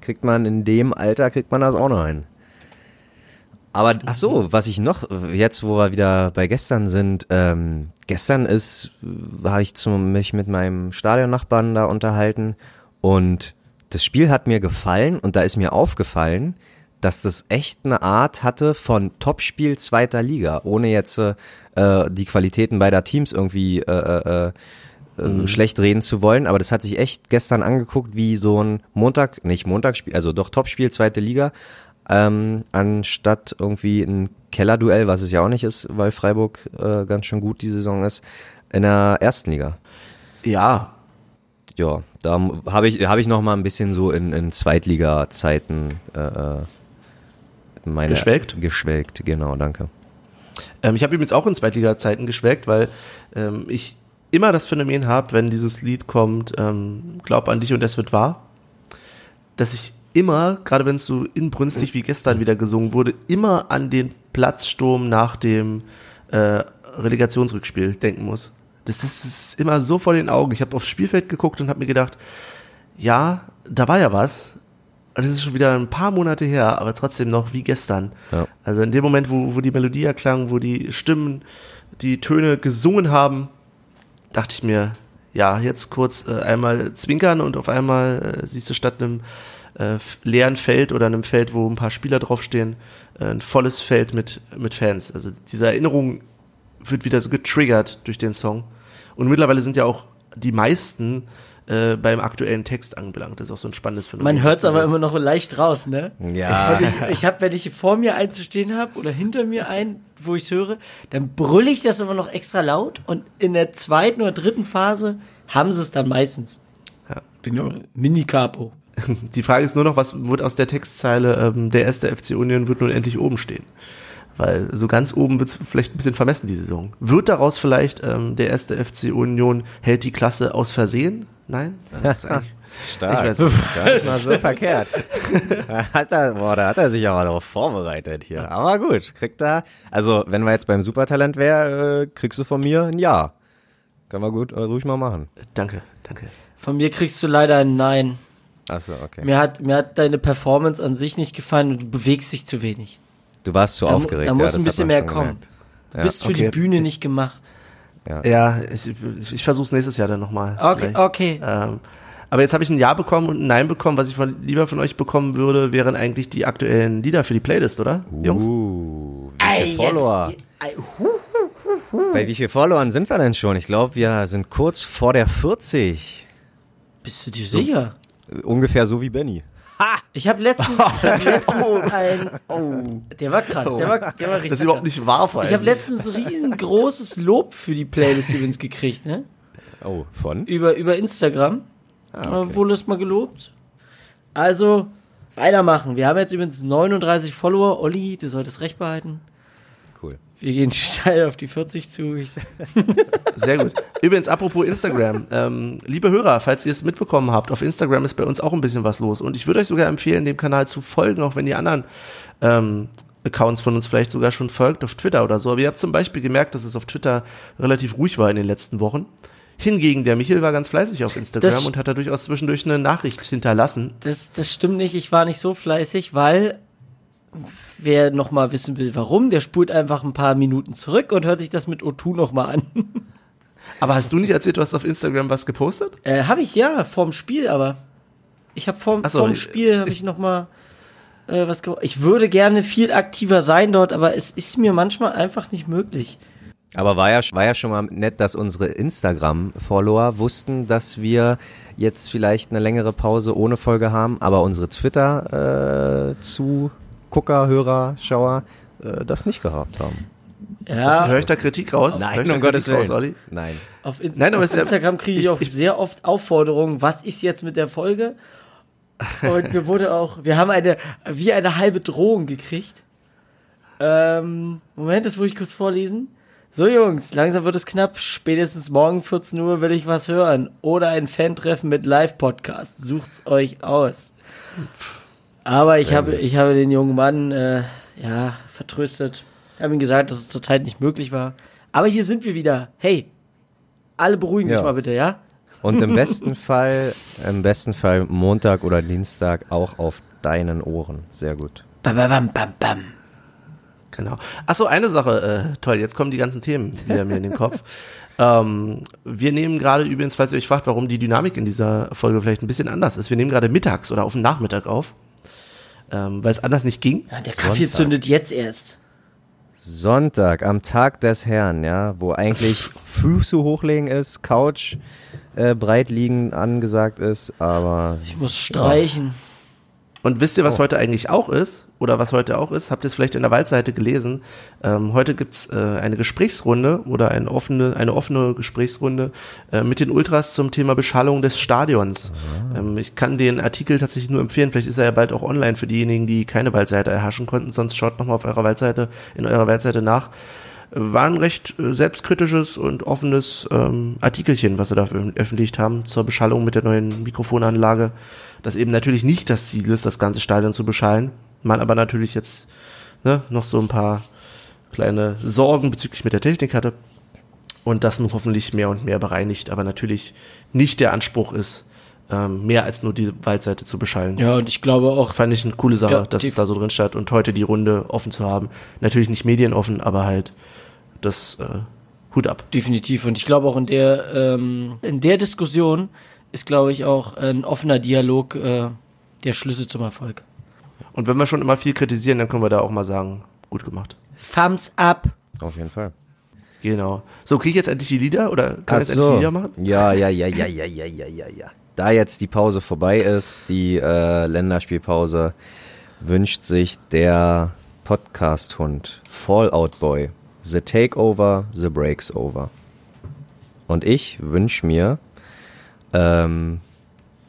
kriegt man in dem Alter, kriegt man das auch noch hin. Aber ach so, was ich noch, jetzt wo wir wieder bei gestern sind, ähm, gestern ist, habe ich zum, mich mit meinem Stadionnachbarn da unterhalten und das Spiel hat mir gefallen und da ist mir aufgefallen, dass das echt eine Art hatte von Topspiel zweiter Liga, ohne jetzt äh, die Qualitäten beider Teams irgendwie äh, äh, äh, schlecht reden zu wollen, aber das hat sich echt gestern angeguckt wie so ein Montag, nicht Montagsspiel, also doch Topspiel zweite Liga, ähm, anstatt irgendwie ein Kellerduell, was es ja auch nicht ist, weil Freiburg äh, ganz schön gut die Saison ist, in der ersten Liga. Ja, Ja, da habe ich, hab ich noch mal ein bisschen so in, in Zweitliga-Zeiten äh, äh, meine Geschwelgt? Geschwelgt, genau, danke. Ähm, ich habe übrigens auch in Zweitliga-Zeiten geschwelgt, weil ähm, ich immer das Phänomen habe, wenn dieses Lied kommt, ähm, Glaub an dich und es wird wahr, dass ich immer, gerade wenn es so inbrünstig wie gestern wieder gesungen wurde, immer an den Platzsturm nach dem äh, Relegationsrückspiel denken muss. Das ist, das ist immer so vor den Augen. Ich habe aufs Spielfeld geguckt und habe mir gedacht, ja, da war ja was. Und das ist schon wieder ein paar Monate her, aber trotzdem noch wie gestern. Ja. Also in dem Moment, wo, wo die Melodie erklang, wo die Stimmen die Töne gesungen haben, dachte ich mir, ja, jetzt kurz äh, einmal zwinkern und auf einmal äh, siehst du statt einem äh, leeren Feld oder einem Feld, wo ein paar Spieler draufstehen, äh, ein volles Feld mit, mit Fans. Also diese Erinnerung wird wieder so getriggert durch den Song. Und mittlerweile sind ja auch die meisten äh, beim aktuellen Text angelangt. Das ist auch so ein spannendes Phänomen. Man hört es aber immer noch leicht raus, ne? Ja. Ich, ich habe, wenn ich vor mir einen zu stehen habe oder hinter mir einen, wo ich höre, dann brülle ich das immer noch extra laut und in der zweiten oder dritten Phase haben sie es dann meistens. Ja. Bin ja Mini-Capo. Die Frage ist nur noch, was wird aus der Textzeile, ähm, der erste FC Union wird nun endlich oben stehen? Weil so ganz oben wird es vielleicht ein bisschen vermessen, die Saison. Wird daraus vielleicht ähm, der erste FC Union hält die Klasse aus Versehen? Nein? Das ist eigentlich, Stark. Ich weiß nicht. Gar nicht mal so verkehrt. hat er, boah, da hat er sich aber darauf vorbereitet hier. Aber gut, kriegt er, also wenn wir jetzt beim Supertalent wäre, äh, kriegst du von mir ein Ja. Können wir gut äh, ruhig mal machen. danke, danke. Von mir kriegst du leider ein Nein. Achso, okay. Mir hat, mir hat deine Performance an sich nicht gefallen und du bewegst dich zu wenig. Du warst zu Da, aufgeregt. da ja, muss das ein bisschen mehr kommen. Du Ja, bist für okay. die Bühne nicht gemacht. Ja, ich, ich versuche es nächstes Jahr dann nochmal. Okay, okay. Ähm, aber jetzt habe ich ein Ja bekommen und ein Nein bekommen. Was ich von, lieber von euch bekommen würde, wären eigentlich die aktuellen Lieder für die Playlist, oder? Jungs? Uh, wie viele Follower? Bei wie vielen Followern sind wir denn schon? Ich glaube, wir sind kurz vor der 40. Bist du dir sicher? Ungefähr so wie Benny. Ich habe letztens, ich hab letztens ein, oh, der war krass, der war, der war richtig. Das ist überhaupt nicht wahr vor Ich habe letztens riesengroßes Lob für die Playlist übrigens gekriegt, ne? Oh, von? Über, über Instagram. Ah, okay. Äh, Wurde es mal gelobt. Also, weitermachen. Wir haben jetzt übrigens 39 Follower. Olli, du solltest recht behalten. Wir gehen steil auf die 40 zu. Sehr gut. Übrigens, apropos Instagram. Ähm, liebe Hörer, falls ihr es mitbekommen habt, auf Instagram ist bei uns auch ein bisschen was los. Und ich würde euch sogar empfehlen, dem Kanal zu folgen, auch wenn ihr anderen ähm, Accounts von uns vielleicht sogar schon folgt, auf Twitter oder so. Aber ihr habt zum Beispiel gemerkt, dass es auf Twitter relativ ruhig war in den letzten Wochen. Hingegen, der Michel war ganz fleißig auf Instagram Das- und hat da durchaus zwischendurch eine Nachricht hinterlassen. das, das stimmt nicht. Ich war nicht so fleißig, weil wer noch mal wissen will, warum, der spult einfach ein paar Minuten zurück und hört sich das mit O2 noch mal an. Aber hast du nicht erzählt, du hast auf Instagram was gepostet? Äh, habe ich ja, vorm Spiel, aber ich habe vorm, so, vorm Spiel habe ich- ich noch mal äh, was ge Ich würde gerne viel aktiver sein dort, aber es ist mir manchmal einfach nicht möglich. Aber war ja, war ja schon mal nett, dass unsere Instagram-Follower wussten, dass wir jetzt vielleicht eine längere Pause ohne Folge haben, aber unsere Twitter-Zugucker, Hörer, Schauer äh, das nicht gehabt haben. Ja, Höre ich da Kritik raus? Hör Nein, ich da um Gottes Willen. raus, Olli? Nein. auf, In Nein, aber auf Instagram kriege ich, ich- auch ich- sehr oft Aufforderungen, was ist jetzt mit der Folge? Und mir wurde auch, wir haben eine, wie eine halbe Drohung gekriegt. Ähm, Moment, das muss ich kurz vorlesen. So Jungs, langsam wird es knapp. Spätestens morgen 14 Uhr will ich was hören. Oder ein Fan-Treffen mit Live-Podcast. Sucht's euch aus. Aber ich habe, ich habe den jungen Mann, äh, ja, vertröstet. Ich habe ihm gesagt, dass es zurzeit nicht möglich war. Aber hier sind wir wieder. Hey, alle beruhigen sich Ja. mal bitte, ja? Und im besten Fall, im besten Fall Montag oder Dienstag auch auf deinen Ohren. Sehr gut. Bam, bam, bam, bam, bam. Genau. Achso, eine Sache, äh, toll, jetzt kommen die ganzen Themen wieder mir in den Kopf. Ähm, wir nehmen gerade übrigens, falls ihr euch fragt, warum die Dynamik in dieser Folge vielleicht ein bisschen anders ist, wir nehmen gerade mittags oder auf den Nachmittag auf, ähm, weil es anders nicht ging. Ja, der Kaffee Sonntag. zündet jetzt erst. Sonntag, am Tag des Herrn, ja, wo eigentlich Füße hochlegen ist, Couch äh, breit liegen angesagt ist, aber Ich muss streichen. Und wisst ihr, was heute eigentlich auch ist? Oder was heute auch ist? Habt ihr es vielleicht in der Waldseite gelesen? Ähm, heute gibt's äh, eine Gesprächsrunde oder eine offene, eine offene Gesprächsrunde äh, mit den Ultras zum Thema Beschallung des Stadions. Ähm, ich kann den Artikel tatsächlich nur empfehlen. Vielleicht ist er ja bald auch online für diejenigen, die keine Waldseite erhaschen konnten. Sonst schaut nochmal auf eurer Waldseite, in eurer Waldseite nach. War ein recht äh, selbstkritisches und offenes ähm, Artikelchen, was sie da veröffentlicht haben zur Beschallung mit der neuen Mikrofonanlage. Das eben natürlich nicht das Ziel ist, das ganze Stadion zu beschallen. Man aber natürlich jetzt ne, noch so ein paar kleine Sorgen bezüglich mit der Technik hatte. Und das nun hoffentlich mehr und mehr bereinigt, aber natürlich nicht der Anspruch ist, ähm, mehr als nur die Waldseite zu beschallen. Ja, und ich glaube auch, Fand ich eine coole Sache, Ja, dass es da so drin stand und heute die Runde offen zu haben. Natürlich nicht medienoffen, aber halt das äh, Hut ab. definitiv. Und ich glaube auch in der, ähm, in der Diskussion ist, glaube ich, auch ein offener Dialog äh, der Schlüssel zum Erfolg. Und wenn wir schon immer viel kritisieren, dann können wir da auch mal sagen, gut gemacht. Thumbs up. auf jeden Fall. Genau. So, kriege ich jetzt endlich die Lieder oder kann Ach ich jetzt endlich die Lieder machen? Ja, ja, ja, ja, ja, ja, ja, ja, ja. Da jetzt die Pause vorbei ist, die äh, Länderspielpause, wünscht sich der Podcast-Hund Fallout Boy The Takeover, The Breaks Over. Und ich wünsche mir, ähm,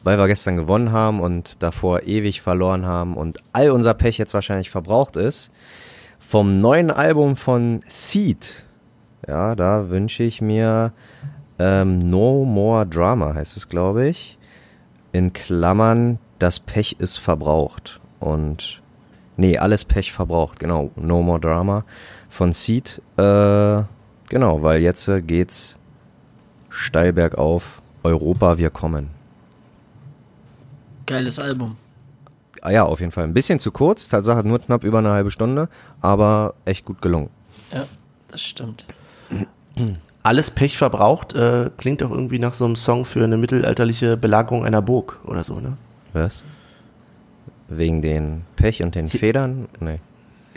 weil wir gestern gewonnen haben und davor ewig verloren haben und all unser Pech jetzt wahrscheinlich verbraucht ist, vom neuen Album von Seed, ja, da wünsche ich mir ähm, No More Drama, heißt es, glaube ich. In Klammern, das Pech ist verbraucht. Und, nee, alles Pech verbraucht, genau. No More Drama von Seed. Äh, genau, weil jetzt äh, geht's steil bergauf. Europa, wir kommen. Geiles Album. Ah ja, auf jeden Fall. Ein bisschen zu kurz, Tatsache nur knapp über eine halbe Stunde, aber echt gut gelungen. Ja, das stimmt. Alles Pech verbraucht, äh, klingt auch irgendwie nach so einem Song für eine mittelalterliche Belagerung einer Burg oder so, ne? Was? Wegen den Pech und den Federn? Nee.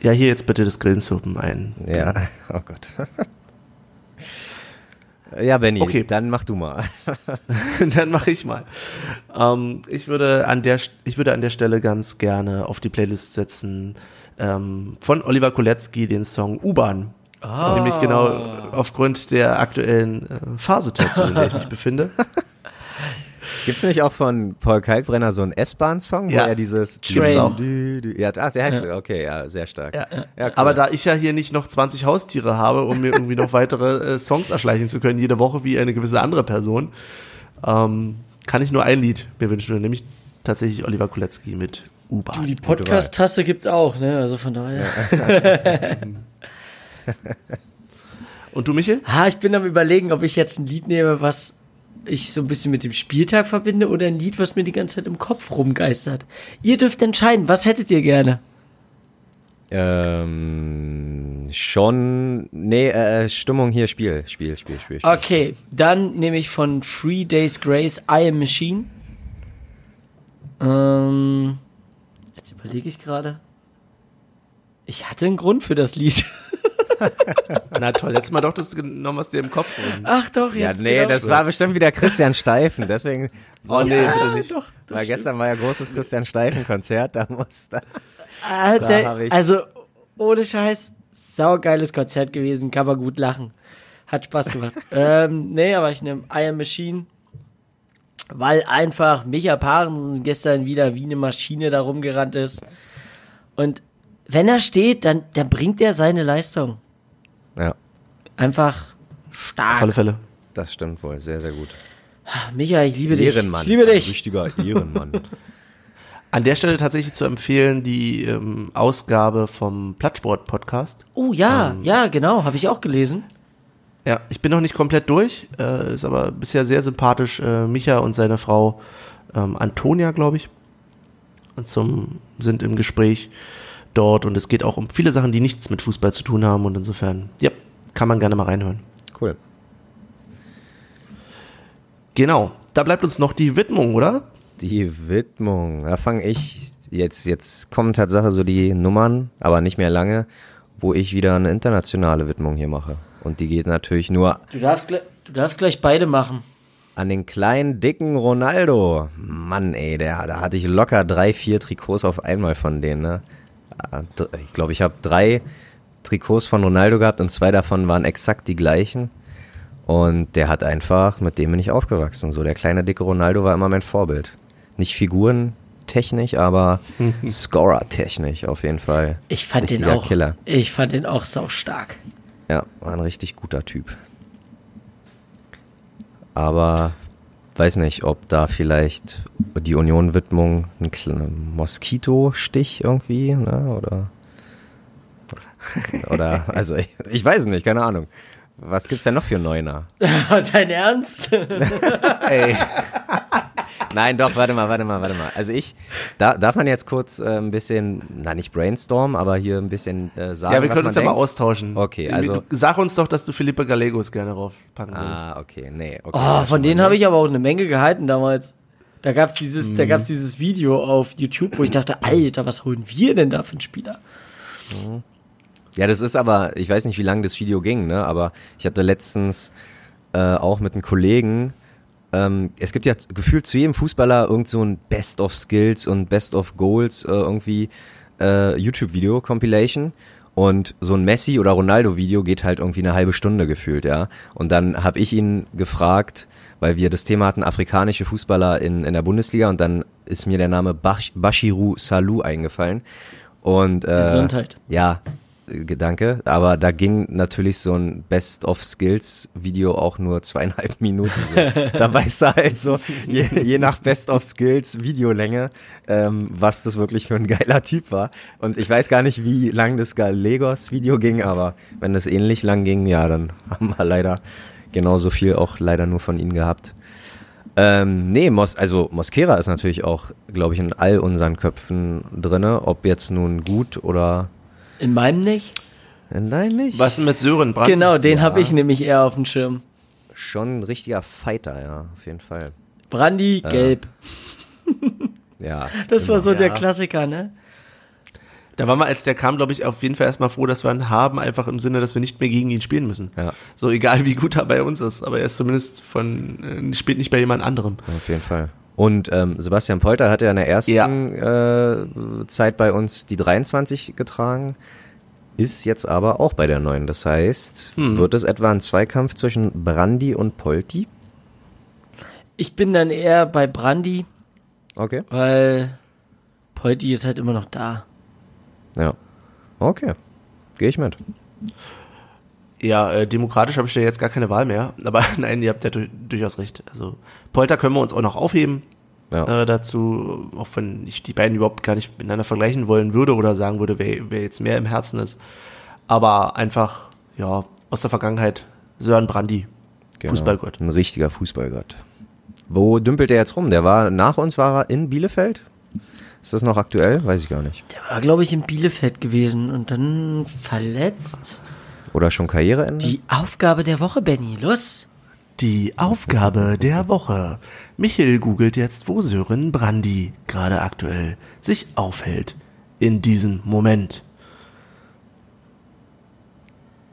Ja, hier jetzt bitte das Grillenzirpen ein. Ja, oh Gott. Ja, Benny, Okay. dann mach du mal. Dann mache ich mal. Ähm, ich würde an der ich würde an der Stelle ganz gerne auf die Playlist setzen ähm, von Oliver Kolecki den Song U-Bahn. Nämlich genau aufgrund der aktuellen äh, Fahrsituation, in der ich mich befinde. Gibt's nicht auch von Paul Kalkbrenner so einen S-Bahn-Song, wo Ja. er dieses Gibt's auch. Dü, dü, Ja, ach, der heißt so, okay, ja, sehr stark. Ja. Ja, cool. Aber da ich ja hier nicht noch 20 Haustiere habe, um mir irgendwie noch weitere äh, Songs erschleichen zu können, jede Woche wie eine gewisse andere Person, ähm, kann ich nur ein Lied mir wünschen, nämlich tatsächlich Oliver Kolecki mit Du, U-Bahn. die Podcast-Tasse gibt's auch, ne? Also von daher. Und du, Michel? Ah, ich bin am überlegen, ob ich jetzt ein Lied nehme, was ich so ein bisschen mit dem Spieltag verbinde oder ein Lied, was mir die ganze Zeit im Kopf rumgeistert. Ihr dürft entscheiden, was hättet ihr gerne? Ähm, schon, nee, äh, Stimmung hier, Spiel, Spiel, Spiel, Spiel. Spiel. Okay, dann nehme ich von Three Days Grace I Am Machine. Ähm, jetzt überlege ich gerade. Ich hatte einen Grund für das Lied. Na toll, jetzt mal doch das genommen, was dir im Kopf rum. Ach doch, Ja, jetzt nee, genau. das war bestimmt wieder Christian Steifen, deswegen, Oh nee, bitte nicht. Doch, weil gestern war ja großes Christian Steifen Konzert, da musste, Ah, Da der, ich- also, ohne Scheiß, saugeiles Konzert gewesen, kann man gut lachen. Hat Spaß gemacht. ähm, nee, aber ich nehme Iron Machine, weil einfach Micha Parensen gestern wieder wie eine Maschine da rumgerannt ist. Und wenn er steht, dann, dann bringt er seine Leistung. Ja, Einfach Auf stark. alle Fälle. das stimmt wohl. Sehr, sehr gut. Micha, ich liebe dich. Ehrenmann. Ich liebe Ein dich. richtiger Ehrenmann. An der Stelle tatsächlich zu empfehlen die ähm, Ausgabe vom Plattsport-Podcast. Oh ja, ja, genau, habe ich auch gelesen. Ja, ich bin noch nicht komplett durch, äh, ist aber bisher sehr sympathisch. Äh, Micha und seine Frau ähm, Antonia, glaube ich, und zum, sind im Gespräch dort und es geht auch um viele Sachen, die nichts mit Fußball zu tun haben und insofern, ja, kann man gerne mal reinhören. Cool. Genau, da bleibt uns noch die Widmung, oder? Die Widmung. Da fange ich jetzt, jetzt kommen Tatsache so die Nummern, aber nicht mehr lange, wo ich wieder eine internationale Widmung hier mache. Und die geht natürlich nur Du darfst, gleich- du darfst gleich beide machen. an den kleinen, dicken Ronaldo. Mann, ey, der, da hatte ich locker drei, vier Trikots auf einmal von denen, ne? Ich glaube, ich habe drei Trikots von Ronaldo gehabt und zwei davon waren exakt die gleichen. Und der hat einfach, mit dem bin ich aufgewachsen. So, der kleine, dicke Ronaldo war immer mein Vorbild. Nicht figurentechnisch, aber Scorer-technisch auf jeden Fall. Ich fand den Richtiger auch. Killer. Ich fand den auch sau stark. Ja, war ein richtig guter Typ. Aber weiß nicht, ob da vielleicht die Union-Widmung ein kleiner Moskitostich irgendwie, ne? Oder oder also ich, ich weiß es nicht, keine Ahnung. Was gibt's denn noch für Neuner? Dein Ernst? Ey, Nein, doch, warte mal, warte mal, warte mal. Also ich, da darf man jetzt kurz äh, ein bisschen, na nicht brainstorm, aber hier ein bisschen äh, sagen, ja, wir was können man uns ja mal denkt. austauschen. Okay, also- Du- Sag uns doch, dass du Felipe Gallegos gerne raufpacken willst. Ah, okay, nee. Okay, Oh, von denen habe ich aber auch eine Menge gehalten damals. Da gab's dieses, Mhm. da gab's dieses Video auf YouTube, wo ich dachte, Alter, was holen wir denn da für einen Spieler? Ja, das ist aber, ich weiß nicht, wie lange das Video ging, ne? Aber ich hatte letztens äh, auch mit einem Kollegen, ähm, es gibt ja gefühlt zu jedem Fußballer irgend so ein Best of Skills und Best of Goals äh, irgendwie äh, YouTube-Video, Compilation. Und so ein Messi- oder Ronaldo-Video geht halt irgendwie eine halbe Stunde gefühlt, ja. Und dann habe ich ihn gefragt, weil wir das Thema hatten, afrikanische Fußballer in, in der Bundesliga und dann ist mir der Name Bash, Bashiru Salou eingefallen. Und äh, Gesundheit. ja, Gedanke. Aber da ging natürlich so ein Best of Skills Video auch nur zweieinhalb Minuten. So. da weißt du halt so, je, je nach Best of Skills Videolänge, ähm, was das wirklich für ein geiler Typ war. Und ich weiß gar nicht, wie lang das Gallegos Video ging, aber wenn das ähnlich lang ging, ja, dann haben wir leider genauso viel auch leider nur von ihnen gehabt. Ähm, nee, Mos also Mosquera ist natürlich auch, glaube ich, in all unseren Köpfen drinne, ob jetzt nun gut oder In meinem nicht? Nein, nicht. Was denn mit Sören Brandt? Genau, den Ja. habe ich nämlich eher auf dem Schirm. Schon ein richtiger Fighter, ja, auf jeden Fall. Brandy, gelb. Ja. Das war so Ja. der Klassiker, ne? Da waren wir, als der kam, glaube ich, auf jeden Fall erstmal froh, dass wir ihn haben, einfach im Sinne, dass wir nicht mehr gegen ihn spielen müssen. Ja. So egal wie gut er bei uns ist, aber er ist zumindest von, äh, spielt nicht bei jemand anderem. Auf jeden Fall. Und ähm, Sebastian Polter hat ja in der ersten äh, Zeit bei uns die 23 getragen, ist jetzt aber auch bei der neuen. Das heißt, wird es etwa ein Zweikampf zwischen Brandi und Polti? Ich bin dann eher bei Brandy, Okay. weil Polti ist halt immer noch da. Ja. Okay. Gehe ich mit. Ja, äh, demokratisch habe ich da jetzt gar keine Wahl mehr. Aber nein, ihr habt ja du durchaus recht. Also Polter können wir uns auch noch aufheben. Ja. Äh, dazu, auch wenn ich die beiden überhaupt gar nicht miteinander vergleichen wollen würde oder sagen würde, wer, wer jetzt mehr im Herzen ist. Aber einfach, ja, aus der Vergangenheit, Sören Brandy. Genau. Fußballgott. Ein richtiger Fußballgott. Wo dümpelt der jetzt rum? Der war nach uns war er in Bielefeld? Ist das noch aktuell? Weiß ich gar nicht. Der war, glaube ich, in Bielefeld gewesen und dann verletzt. Oder schon Karriereende? Die Aufgabe der Woche, Benny. Los! Die Aufgabe der Woche. Michel googelt jetzt, wo Sören Brandy gerade aktuell sich aufhält. In diesem Moment.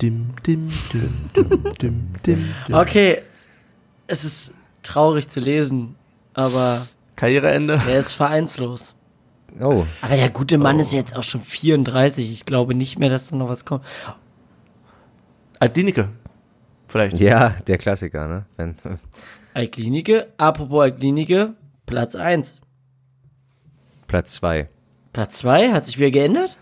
Dim, dim, dim, dim, dim, dim, dim. Okay, es ist traurig zu lesen, aber Karriereende. er ist vereinslos. Oh, Aber der gute Mann ist jetzt auch schon 34. Ich glaube nicht mehr, dass da noch was kommt. Altlinike. Vielleicht. ja, der Klassiker, ne? Wenn, Alklinike, apropos Alklinike, Platz 1. Platz zwei. Platz 2, hat sich wieder geändert?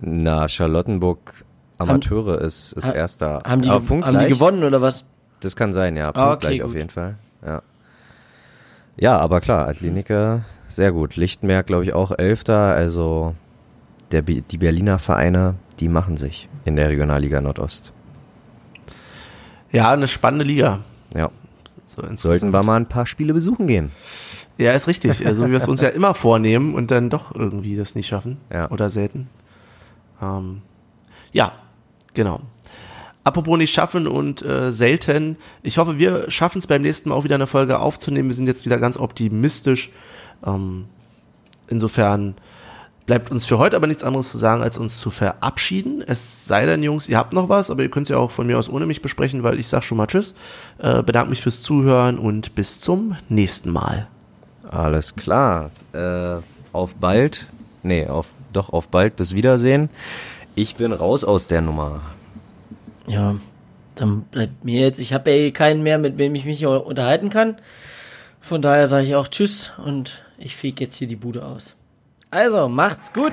Na, Charlottenburg Amateure ist, ist ha- erster. Haben die, haben die gewonnen oder was? Das kann sein, ja. Ah, okay, auf gut. jeden Fall. Ja. Ja, aber klar, Atlinike, sehr gut. Lichtenberg, glaube ich, auch Elfter. Also der, die Berliner Vereine, die machen sich in der Regionalliga Nordost. Ja, eine spannende Liga. Ja. So. Sollten wir mal ein paar Spiele besuchen gehen. Ja, ist richtig. Also wie wir es uns ja immer vornehmen und dann doch irgendwie das nicht schaffen. Ja. Oder selten. Ähm, ja, genau. Apropos nicht schaffen und äh, selten. Ich hoffe, wir schaffen es beim nächsten Mal auch wieder eine Folge aufzunehmen. Wir sind jetzt wieder ganz optimistisch. Ähm, insofern bleibt uns für heute aber nichts anderes zu sagen, als uns zu verabschieden. Es sei denn, Jungs, ihr habt noch was, aber ihr könnt es ja auch von mir aus ohne mich besprechen, weil ich sag schon mal Tschüss. Äh, bedanke mich fürs Zuhören und bis zum nächsten Mal. Alles klar. Äh, auf bald. Nee, auf, doch auf bald. Bis Wiedersehen. Ich bin raus aus der Nummer. Ja, dann bleibt mir jetzt, ich habe ja eh keinen mehr, mit wem ich mich unterhalten kann. Von daher sage ich auch Tschüss und ich feg jetzt hier die Bude aus. Also, macht's gut.